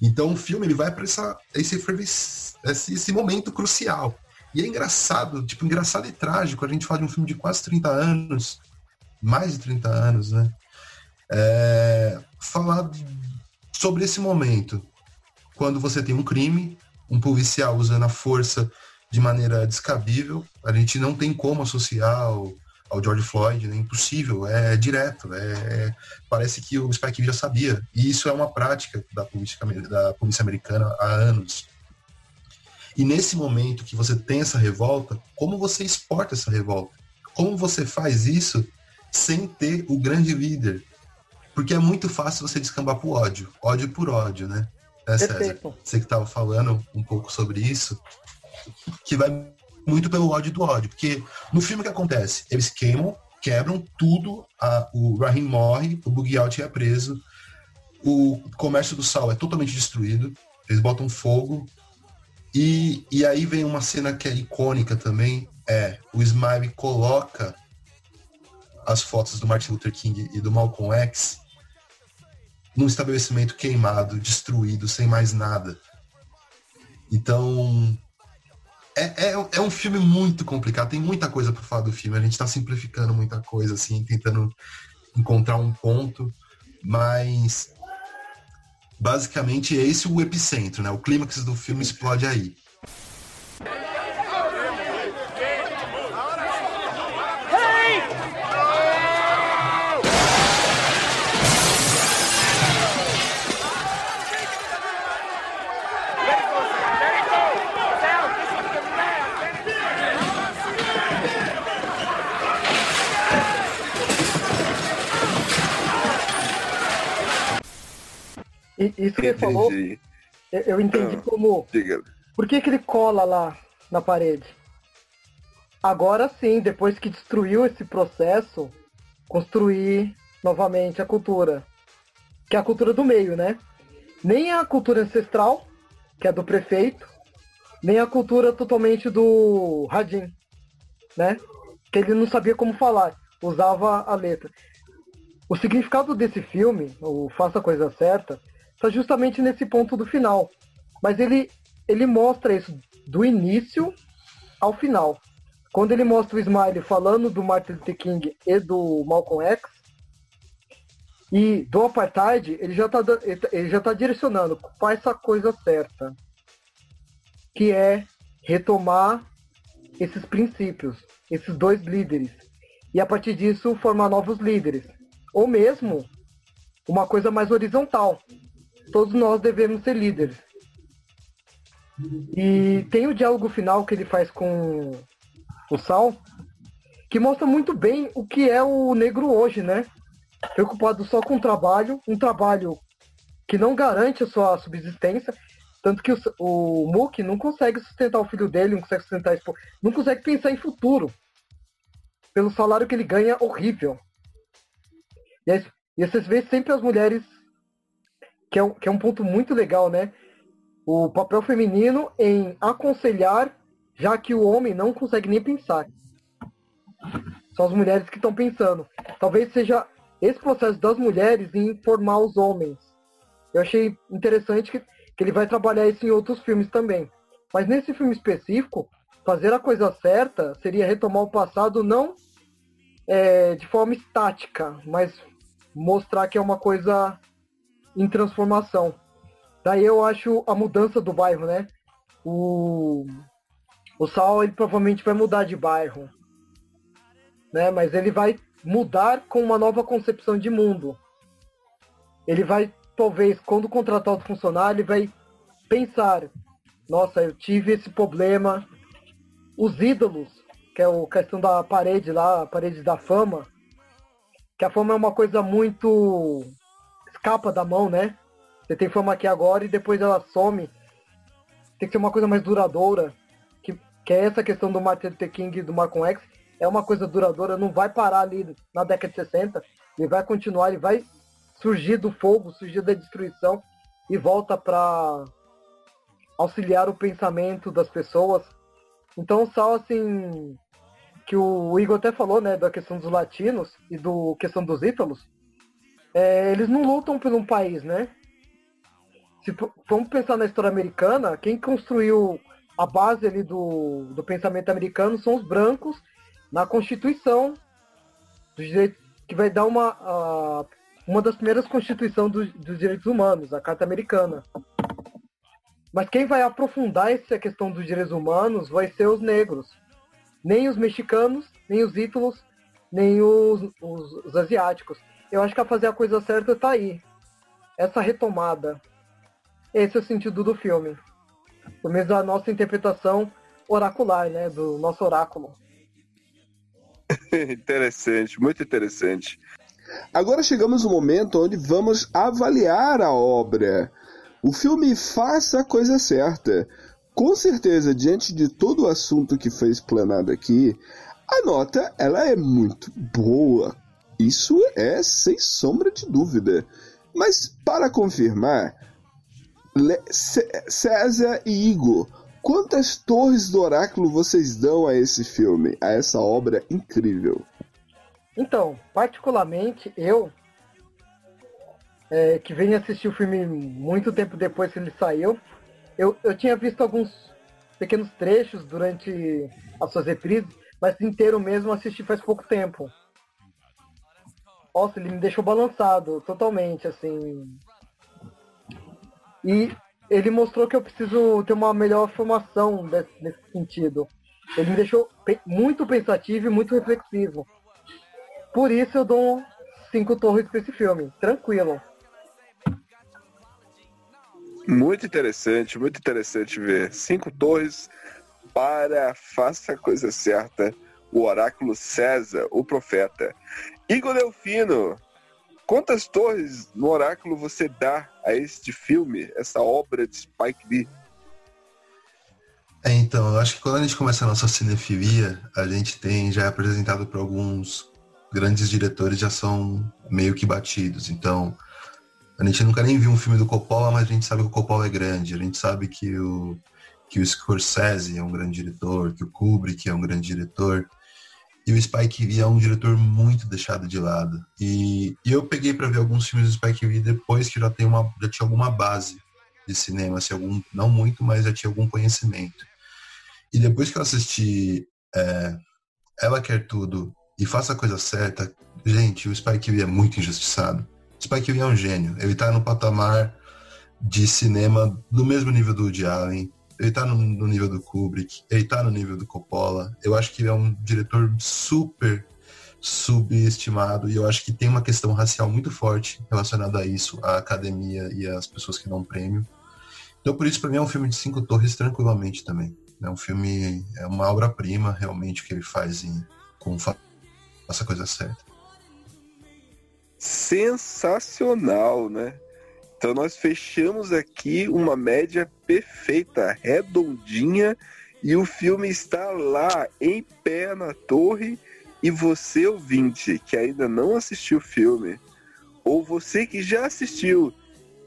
Então o filme ele vai para esse, esse, esse momento crucial. E é engraçado, tipo, engraçado e trágico, a gente fala de um filme de quase 30 anos, mais de 30 anos, né? É, falar sobre esse momento, quando você tem um crime, um policial usando a força de maneira descabível, a gente não tem como associar ao, ao George Floyd, né? Impossível, é direto, é, é, parece que o Spike Lee já sabia. E isso é uma prática da polícia, da polícia americana há anos. E nesse momento que você tem essa revolta, como você exporta essa revolta? Como você faz isso sem ter o grande líder? Porque é muito fácil você descambar pro ódio, ódio por ódio, né? É, César, você que estava falando um pouco sobre isso, que vai muito pelo ódio do ódio. Porque no filme que acontece? Eles queimam, quebram tudo, a, o Rahim morre, o Bug Out é preso, o comércio do sal é totalmente destruído, eles botam fogo, e, e aí vem uma cena que é icônica também, é o Smiley coloca as fotos do Martin Luther King e do Malcolm X num estabelecimento queimado, destruído, sem mais nada. Então, é, é, é um filme muito complicado, tem muita coisa para falar do filme. A gente está simplificando muita coisa, assim, tentando encontrar um ponto, mas basicamente é esse o epicentro, né? O clímax do filme explode aí. Isso que ele falou, eu entendi ah, como. Diga. Por que, que ele cola lá na parede? Agora sim, depois que destruiu esse processo, construir novamente a cultura. Que é a cultura do meio, né? Nem a cultura ancestral, que é do prefeito, nem a cultura totalmente do Radim, né? Que ele não sabia como falar, usava a letra. O significado desse filme, o Faça a Coisa Certa, está justamente nesse ponto do final. Mas ele, ele mostra isso do início ao final. Quando ele mostra o Smiley falando do Martin Luther King e do Malcolm X, e do apartheid, ele já está ele já tá direcionando, faz essa coisa certa, que é retomar esses princípios, esses dois líderes, e a partir disso formar novos líderes, ou mesmo uma coisa mais horizontal, todos nós devemos ser líderes. E tem o diálogo final que ele faz com o Sal, que mostra muito bem o que é o negro hoje, né? Preocupado só com o trabalho, um trabalho que não garante a sua subsistência, tanto que o, o Mook não consegue sustentar o filho dele, não consegue sustentar não consegue pensar em futuro. Pelo salário que ele ganha, horrível. E, aí, e vocês veem sempre as mulheres que é, um, que é um ponto muito legal, né? O papel feminino em aconselhar, já que o homem não consegue nem pensar. São as mulheres que estão pensando. Talvez seja esse processo das mulheres em formar os homens. Eu achei interessante que, que ele vai trabalhar isso em outros filmes também. Mas nesse filme específico, fazer a coisa certa seria retomar o passado não é, de forma estática, mas mostrar que é uma coisa em transformação. Daí eu acho a mudança do bairro, né? O, o Sal, ele provavelmente vai mudar de bairro. Né? Mas ele vai mudar com uma nova concepção de mundo. Ele vai, talvez, quando contratar outro funcionário, ele vai pensar, nossa, eu tive esse problema. Os ídolos, que é a questão da parede lá, a parede da fama, que a fama é uma coisa muito escapa da mão, né? Você tem fama aqui agora e depois ela some. Tem que ser uma coisa mais duradoura. Que, que é essa questão do Martin Luther King e do Malcolm X. É uma coisa duradoura, não vai parar ali na década de 60. Ele vai continuar, ele vai surgir do fogo, surgir da destruição e volta para auxiliar o pensamento das pessoas. Então, só assim, que o Igor até falou, né, da questão dos latinos e do questão dos ítalos, é, eles não lutam por um país, né? Se vamos pensar na história americana, quem construiu a base ali do, do pensamento americano são os brancos na Constituição que vai dar uma, uma das primeiras constituições dos, dos direitos humanos, a Carta Americana. Mas quem vai aprofundar essa questão dos direitos humanos vai ser os negros. Nem os mexicanos, nem os ítalos, nem os, os, os asiáticos. Eu acho que a fazer a coisa certa tá aí. Essa retomada. Esse é o sentido do filme. Pelo menos a nossa interpretação oracular, né? Do nosso oráculo. (laughs) interessante, muito interessante. Agora chegamos no momento onde vamos avaliar a obra. O filme Faça a Coisa Certa. Com certeza, diante de todo o assunto que foi explanado aqui, a nota ela é muito boa. Isso é sem sombra de dúvida. Mas para confirmar, César e Igor, quantas torres do oráculo vocês dão a esse filme, a essa obra incrível? Então, particularmente eu, é, que venho assistir o filme muito tempo depois que ele saiu, eu, eu tinha visto alguns pequenos trechos durante as suas reprises, mas inteiro mesmo assisti faz pouco tempo. Nossa, ele me deixou balançado totalmente, assim. E ele mostrou que eu preciso ter uma melhor formação desse, nesse sentido. Ele me deixou muito pensativo e muito reflexivo. Por isso eu dou cinco torres para esse filme. Tranquilo. Muito interessante, muito interessante ver. Cinco torres para Faça a Coisa Certa, o Oráculo César, o Profeta. Igor Delfino, quantas torres no Oráculo você dá a este filme, essa obra de Spike Lee? É, então, eu acho que quando a gente começa a nossa cinefilia, a gente tem já é apresentado por alguns grandes diretores já são meio que batidos. Então, a gente nunca nem viu um filme do Coppola, mas a gente sabe que o Coppola é grande. A gente sabe que o, que o Scorsese é um grande diretor, que o Kubrick é um grande diretor. E o Spike Lee é um diretor muito deixado de lado. E, e eu peguei para ver alguns filmes do Spike Lee depois que já, tem uma, já tinha alguma base de cinema, assim, algum, não muito, mas já tinha algum conhecimento. E depois que eu assisti é, Ela Quer Tudo e faça a coisa certa, gente, o Spike Lee é muito injustiçado. O Spike Lee é um gênio. Ele tá no patamar de cinema do mesmo nível do Woody Allen. Ele tá no, no nível do Kubrick. Ele tá no nível do Coppola. Eu acho que é um diretor super subestimado e eu acho que tem uma questão racial muito forte relacionada a isso, a academia e as pessoas que dão prêmio. Então por isso para mim é um filme de cinco torres tranquilamente também. É um filme, é uma obra-prima realmente que ele faz em, com faça a coisa certa. Sensacional, né? Então nós fechamos aqui uma média perfeita, redondinha, e o filme está lá, em pé na torre, e você, ouvinte, que ainda não assistiu o filme, ou você que já assistiu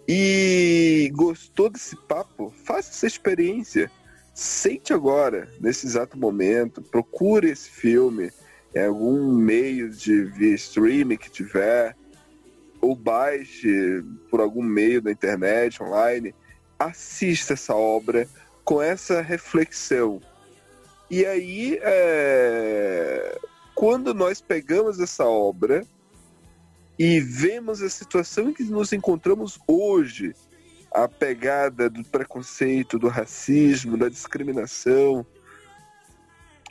e gostou desse papo, faça essa experiência. Sente agora, nesse exato momento, procure esse filme, em algum meio de streaming que tiver, ou baixe por algum meio da internet, online, assista essa obra com essa reflexão. E aí, é... quando nós pegamos essa obra e vemos a situação em que nos encontramos hoje, a pegada do preconceito, do racismo, da discriminação,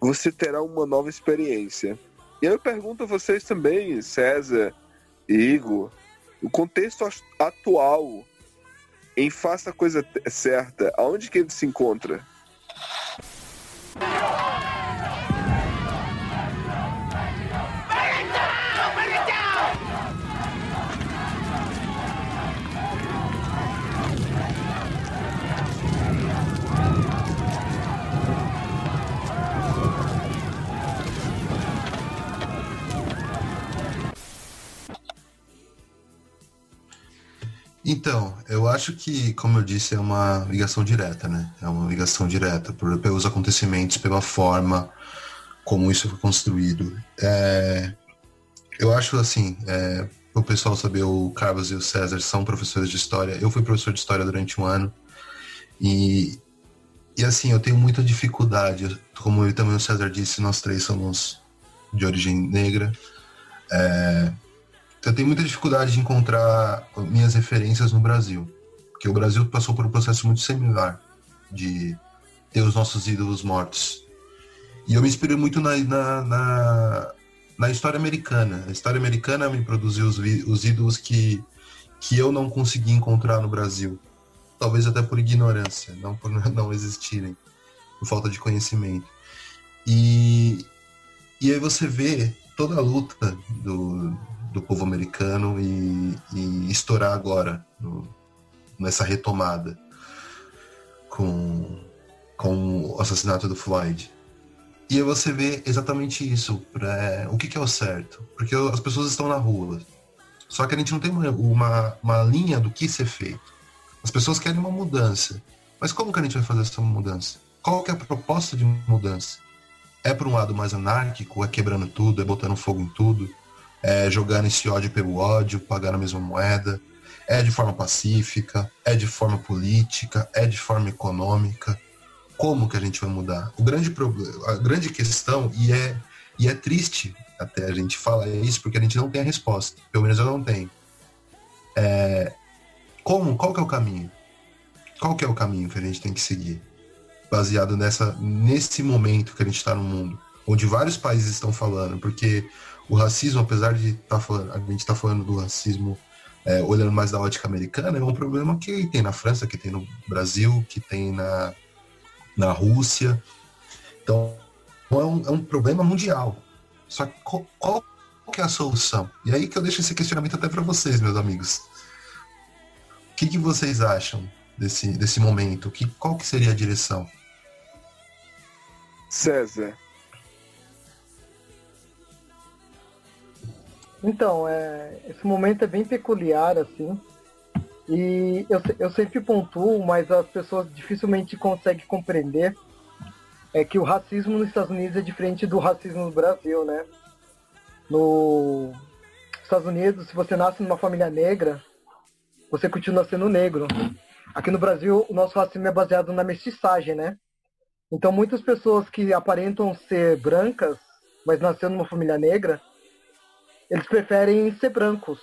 você terá uma nova experiência. E eu pergunto a vocês também, César Igor, o contexto atual em Faça a Coisa Certa, aonde que ele se encontra? Então, eu acho que, como eu disse, é uma ligação direta, né? É uma ligação direta por, pelos acontecimentos, pela forma como isso foi construído. É, eu acho assim, é, o pessoal saber, o Carlos e o César são professores de história. Eu fui professor de história durante um ano e, e assim, eu tenho muita dificuldade. Como também o César disse, nós três somos de origem negra. É, eu tenho muita dificuldade de encontrar minhas referências no Brasil. Porque o Brasil passou por um processo muito similar de ter os nossos ídolos mortos. E eu me inspiro muito na, na, na, na história americana. A história americana me produziu os, os ídolos que, que eu não consegui encontrar no Brasil. Talvez até por ignorância, não por (laughs) não existirem, por falta de conhecimento. E, e aí você vê toda a luta do, do povo americano e, e estourar agora no, nessa retomada com, com o assassinato do Floyd. E aí você vê exatamente isso, pra, o que, que, é o certo. Porque as pessoas estão na rua. Só que a gente não tem uma, uma, uma linha do que ser feito. As pessoas querem uma mudança. Mas como que a gente vai fazer essa mudança? Qual que é a proposta de mudança? É por um lado mais anárquico, é quebrando tudo, é botando fogo em tudo, é jogando esse ódio pelo ódio, pagando a mesma moeda, é de forma pacífica, é de forma política, é de forma econômica. Como que a gente vai mudar? O grande problema, a grande questão e é e é triste até a gente falar isso porque a gente não tem a resposta. Pelo menos eu não tenho. É, como? Qual que é o caminho? Qual que é o caminho que a gente tem que seguir? baseado nessa, nesse momento que a gente está no mundo, onde vários países estão falando, porque o racismo, apesar de tá falando, a gente está falando do racismo é, olhando mais da ótica americana, é um problema que tem na França, que tem no Brasil, que tem na, na Rússia. Então, é um, é um problema mundial. Só que qual, qual que é a solução? E aí que eu deixo esse questionamento até para vocês, meus amigos. O que, que vocês acham desse, desse momento? Que, qual que seria a direção? César. Então, é, esse momento é bem peculiar, assim. E eu, eu sempre pontuo, mas as pessoas dificilmente conseguem compreender é que o racismo nos Estados Unidos é diferente do racismo no Brasil, né? Nos Estados Unidos, se você nasce numa família negra, você continua sendo negro. Aqui no Brasil, o nosso racismo é baseado na mestiçagem, né? Então, muitas pessoas que aparentam ser brancas, mas nasceram numa família negra, eles preferem ser brancos,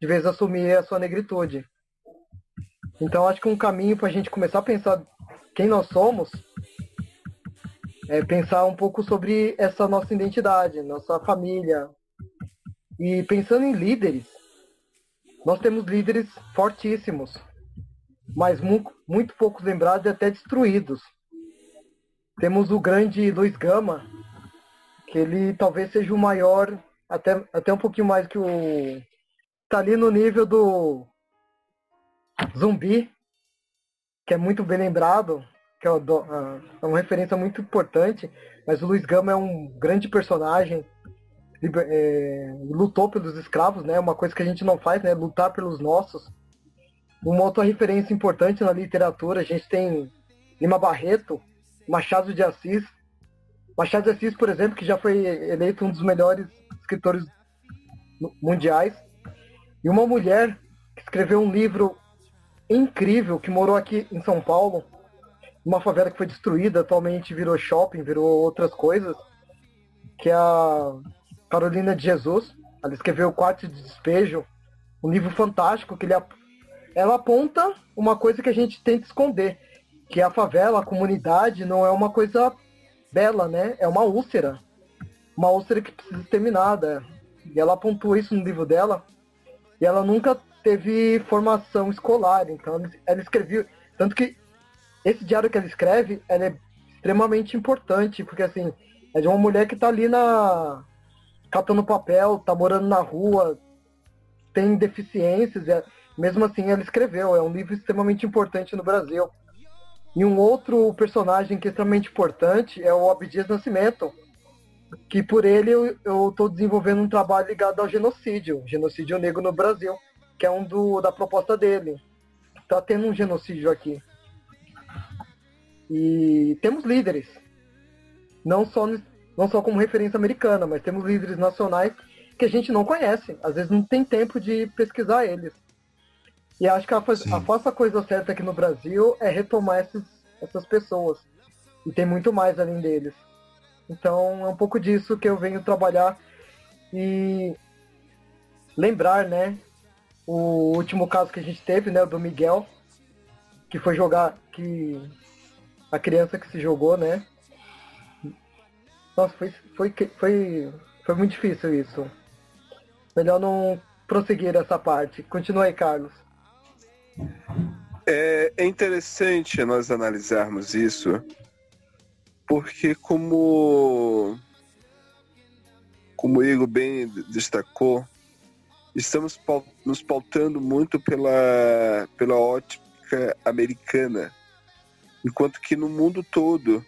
de vez assumir a sua negritude. Então, acho que um caminho para a gente começar a pensar quem nós somos é pensar um pouco sobre essa nossa identidade, nossa família. E pensando em líderes, nós temos líderes fortíssimos, mas muito, muito poucos lembrados e até destruídos. Temos o grande Luiz Gama, que ele talvez seja o maior, até, até um pouquinho mais que o. Tá ali no nível do Zumbi, que é muito bem lembrado, que é, é uma referência muito importante, mas o Luiz Gama é um grande personagem, é, lutou pelos escravos, né? Uma coisa que a gente não faz, né? Lutar pelos nossos. Uma outra referência importante na literatura, a gente tem Lima Barreto, Machado de Assis. Machado de Assis, por exemplo, que já foi eleito um dos melhores escritores mundiais. E uma mulher que escreveu um livro incrível, que morou aqui em São Paulo, uma favela que foi destruída, atualmente virou shopping, virou outras coisas, que é a Carolina de Jesus. Ela escreveu o Quarto de Despejo, um livro fantástico que ele, ela aponta uma coisa que a gente tenta esconder, que a favela, a comunidade, não é uma coisa bela, né? É uma úlcera. Uma úlcera que precisa ser terminada. E ela pontua isso no livro dela. E ela nunca teve formação escolar. Então ela escreveu. Tanto que esse diário que ela escreve, ela é extremamente importante, porque assim, é de uma mulher que tá ali na. catando papel, tá morando na rua, tem deficiências, é... mesmo assim ela escreveu. É um livro extremamente importante no Brasil. E um outro personagem que é extremamente importante é o Abdias Nascimento, que por ele eu estou desenvolvendo um trabalho ligado ao genocídio, genocídio negro no Brasil, que é um do, da proposta dele. Está tendo um genocídio aqui. E temos líderes, não só, não só como referência americana, mas temos líderes nacionais que a gente não conhece. Às vezes não tem tempo de pesquisar eles. E acho que a, a faça coisa certa aqui no Brasil é retomar esses, essas pessoas. E tem muito mais além deles. Então é um pouco disso que eu venho trabalhar e lembrar, né? O último caso que a gente teve, né, do Miguel, que foi jogar, que a criança que se jogou, né? Nossa, foi, foi, foi Foi muito difícil isso. Melhor não prosseguir essa parte. Continua aí, Carlos. É, é interessante nós analisarmos isso, porque como como o Igor bem destacou, estamos nos pautando muito pela, pela ótica americana, enquanto que no mundo todo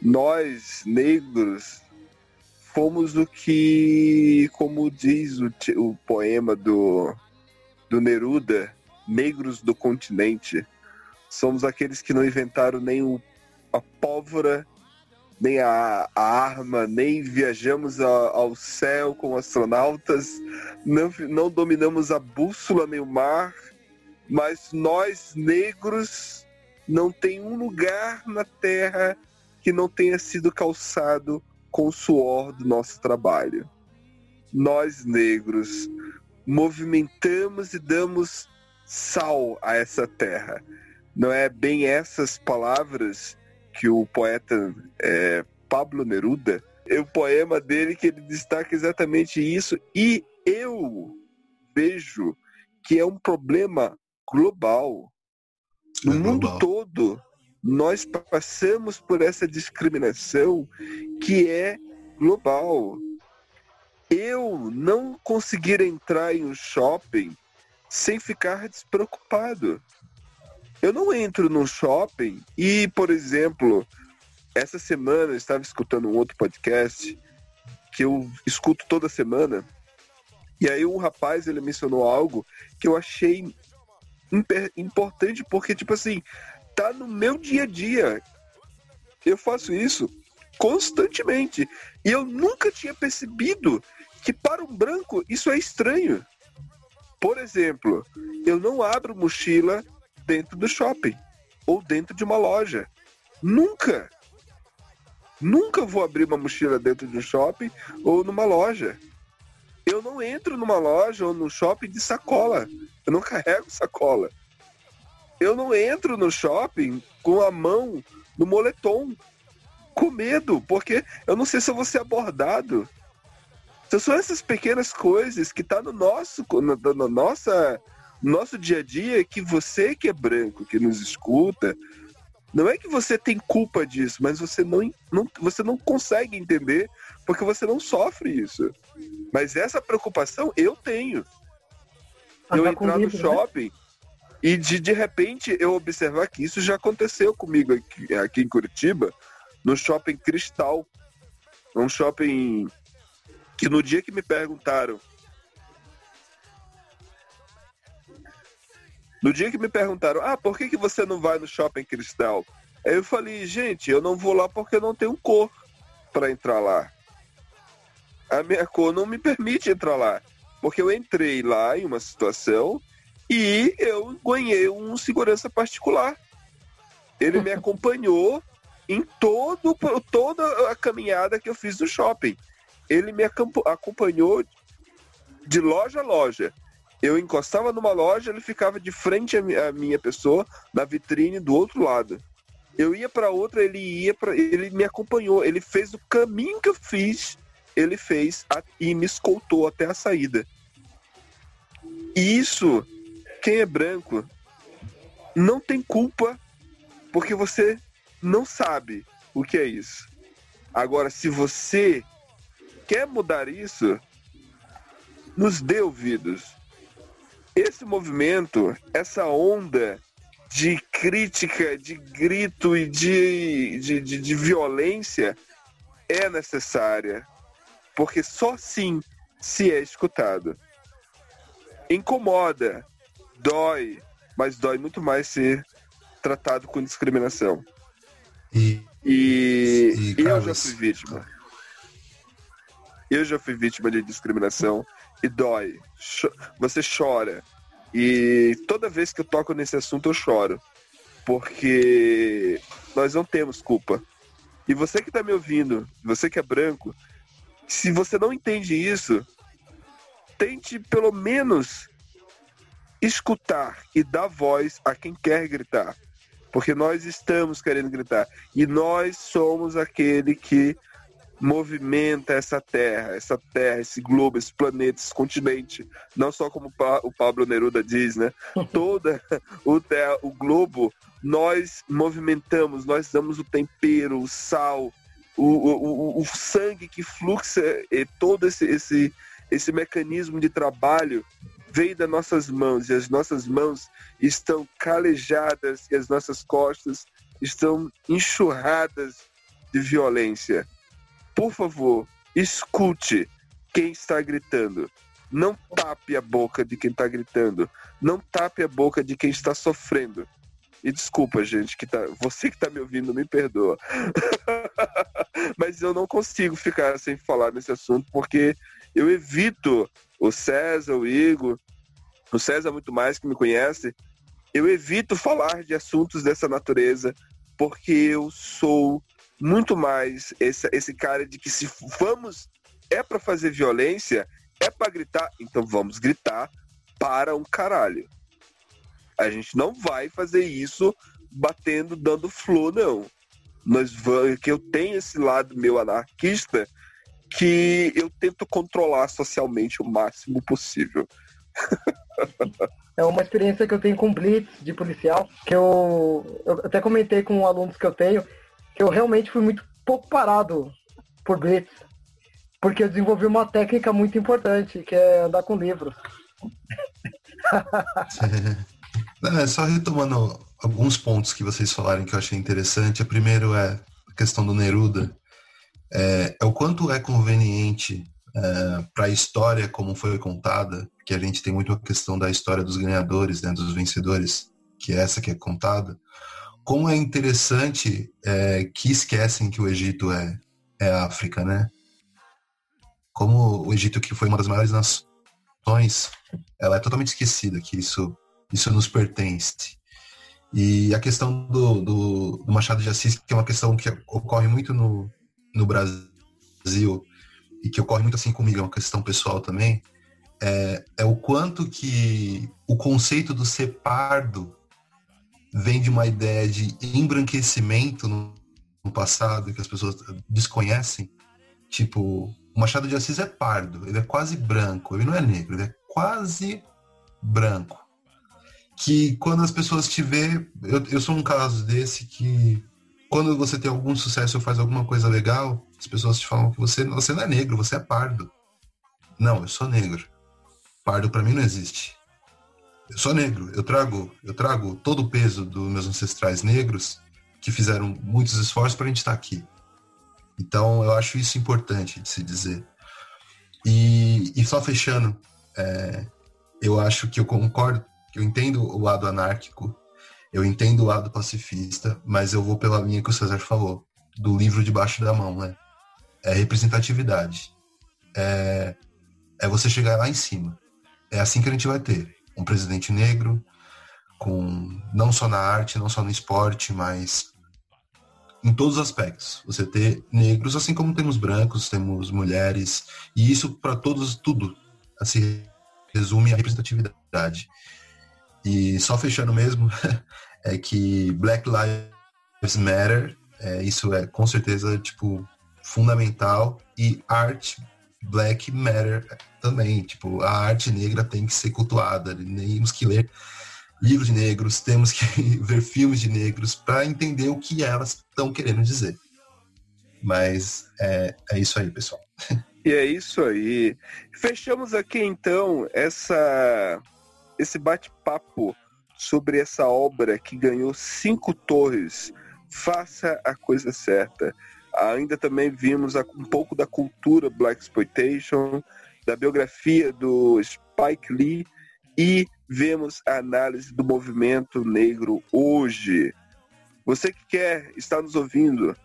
nós negros fomos o que, como diz o, o poema do, do Neruda, negros do continente. Somos aqueles que não inventaram nem o, a pólvora, nem a, a arma, nem viajamos a, ao céu com astronautas, não, não dominamos a bússola nem o mar, mas nós, negros, não tem um lugar na Terra que não tenha sido calçado com o suor do nosso trabalho. Nós, negros, movimentamos e damos sal a essa terra. Não é bem essas palavras que o poeta é, Pablo Neruda, é o poema dele que ele destaca exatamente isso. E eu vejo que é um problema global. No é mundo global. todo, nós passamos por essa discriminação que é global. Eu não conseguir entrar em um shopping sem ficar despreocupado. Eu não entro num shopping e, por exemplo, essa semana eu estava escutando um outro podcast que eu escuto toda semana. E aí um rapaz ele mencionou algo que eu achei importante porque tipo assim, tá no meu dia a dia. Eu faço isso constantemente. E eu nunca tinha percebido que para um branco isso é estranho. Por exemplo, eu não abro mochila dentro do shopping ou dentro de uma loja. Nunca. Nunca vou abrir uma mochila dentro de um shopping ou numa loja. Eu não entro numa loja ou no shopping de sacola. Eu não carrego sacola eu não entro no shopping com a mão no moletom, com medo, porque eu não sei se eu vou ser abordado. Então, são essas pequenas coisas que tá no nosso, no, no nossa, nosso dia a dia que você que é branco, que nos escuta, não é que você tem culpa disso, mas você não, não, você não consegue entender porque você não sofre isso. Mas essa preocupação eu tenho. Eu entrar no né? shopping, né? E de, de repente eu observar que isso já aconteceu comigo aqui, aqui em Curitiba, no shopping Cristal. Um shopping que no dia que me perguntaram. No dia que me perguntaram, ah, por que, que você não vai no shopping Cristal? Aí eu falei, gente, eu não vou lá porque eu não tenho cor para entrar lá. A minha cor não me permite entrar lá. Porque eu entrei lá em uma situação e eu ganhei um segurança particular. Ele me (laughs) acompanhou em todo, toda a caminhada que eu fiz no shopping. Ele me acompanhou de loja a loja. Eu encostava numa loja, ele ficava de frente à minha pessoa, na vitrine do outro lado. Eu ia para outra, ele ia para, ele me acompanhou, ele fez o caminho que eu fiz, ele fez a, e me escoltou até a saída. Isso quem é branco não tem culpa porque você não sabe o que é isso. Agora, se você quer mudar isso, nos dê ouvidos. Esse movimento, essa onda de crítica, de grito e de, de, de, de violência é necessária. Porque só assim se é escutado. Incomoda, dói, mas dói muito mais ser tratado com discriminação. E, e, e eu já fui vítima. Eu já fui vítima de discriminação e dói. Você chora. E toda vez que eu toco nesse assunto eu choro. Porque nós não temos culpa. E você que está me ouvindo, você que é branco, se você não entende isso, tente pelo menos escutar e dar voz a quem quer gritar. Porque nós estamos querendo gritar. E nós somos aquele que movimenta essa terra, essa terra, esse globo, esse planeta, esse continente, não só como o Pablo Neruda diz, né? (laughs) Toda o, terra, o globo, nós movimentamos, nós damos o tempero, o sal, o, o, o, sangue que fluxa, e todo esse, esse, esse mecanismo de trabalho vem das nossas mãos, e as nossas mãos estão calejadas, e as nossas costas estão enxurradas de violência por favor, escute quem está gritando. Não tape a boca de quem está gritando. Não tape a boca de quem está sofrendo. E desculpa, gente, que tá, você que está me ouvindo, me perdoa. (laughs) Mas eu não consigo ficar sem falar nesse assunto, porque eu evito o César, o Igor, o César muito mais que me conhece, eu evito falar de assuntos dessa natureza, porque eu sou muito mais esse, esse cara de que se vamos é para fazer violência, é para gritar, então vamos gritar para um caralho. A gente não vai fazer isso batendo, dando flor, não. Nós vamos, que eu tenho esse lado meu anarquista que eu tento controlar socialmente o máximo possível. É uma experiência que eu tenho com Blitz de policial, que eu, eu até comentei com alunos que eu tenho, eu realmente fui muito pouco parado por Blitz. Porque eu desenvolvi uma técnica muito importante, que é andar com livros. (laughs) é, só retomando alguns pontos que vocês falaram que eu achei interessante. O primeiro é a questão do Neruda. É, é o quanto é conveniente é, para a história como foi contada, que a gente tem muito a questão da história dos ganhadores, né, dos vencedores, que é essa que é contada, como é interessante é, que esquecem que o Egito é, é África, né? Como o Egito, que foi uma das maiores nações, ela é totalmente esquecida, que isso, isso nos pertence. E a questão do, do, do Machado de Assis, que é uma questão que ocorre muito no, no Brasil, e que ocorre muito assim comigo, é uma questão pessoal também, é, é o quanto que o conceito do ser pardo vem de uma ideia de embranquecimento no, no passado que as pessoas desconhecem. Tipo, o Machado de Assis é pardo, ele é quase branco, ele não é negro, ele é quase branco. Que quando as pessoas te vê, eu, eu sou um caso desse que quando você tem algum sucesso ou faz alguma coisa legal, as pessoas te falam que você, você não é negro, você é pardo. Não, eu sou negro. Pardo para mim não existe. Eu sou negro, eu trago, eu trago todo o peso dos meus ancestrais negros que fizeram muitos esforços para a gente estar aqui. Então, eu acho isso importante de se dizer. E, e só fechando, é, eu acho que eu concordo, eu entendo o lado anárquico, eu entendo o lado pacifista, mas eu vou pela linha que o César falou, do livro debaixo da mão, né? É representatividade. É, é você chegar lá em cima. É assim que a gente vai ter um presidente negro, com não só na arte, não só no esporte, mas em todos os aspectos. Você ter negros, assim como temos brancos, temos mulheres, e isso para todos, tudo assim, resume a representatividade. E só fechando mesmo, (laughs) é que Black Lives Matter, é, isso é com certeza tipo fundamental e arte Black Matter também. Tipo, a arte negra tem que ser cultuada. Temos que ler livros de negros, temos que (laughs) ver filmes de negros para entender o que elas estão querendo dizer. Mas é, é isso aí, pessoal. (laughs) E é isso aí. Fechamos aqui então essa esse bate-papo sobre essa obra que ganhou cinco torres. Faça a coisa certa. Ainda também vimos um pouco da cultura Black Exploitation, da biografia do Spike Lee e vemos a análise do movimento negro hoje. Você que quer estar nos ouvindo,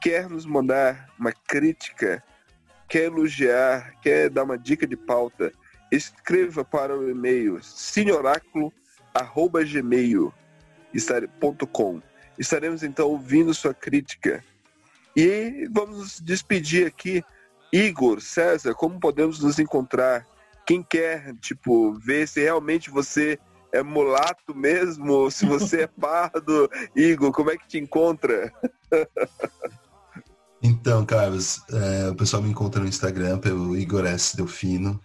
quer nos mandar uma crítica, quer elogiar, quer dar uma dica de pauta, escreva para o e-mail senhoráculo.gmail.com. Estaremos então ouvindo sua crítica e vamos nos despedir aqui. Igor, César, como podemos nos encontrar? Quem quer, tipo, ver se realmente você é mulato mesmo, se você é (laughs) pardo, Igor, como é que te encontra? (laughs) Então, Carlos, é, o pessoal me encontra no Instagram pelo Igor S. Delfino.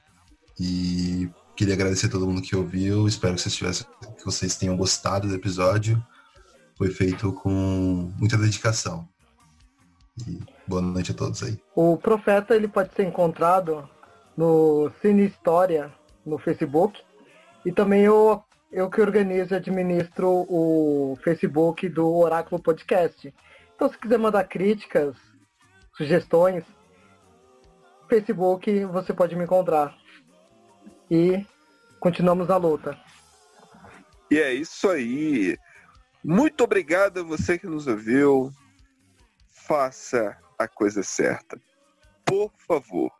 E queria agradecer a todo mundo que ouviu. Espero que vocês, tivessem, que vocês tenham gostado do episódio. Foi feito com muita dedicação. E boa noite a todos aí. O Profeta ele pode ser encontrado no Cine História no Facebook. E também eu, eu que organizo e administro o Facebook do Oráculo Podcast. Então se quiser mandar críticas, sugestões, Facebook você pode me encontrar. E continuamos a luta. E é isso aí. Muito obrigado a você que nos ouviu. Faça coisa certa. Por favor.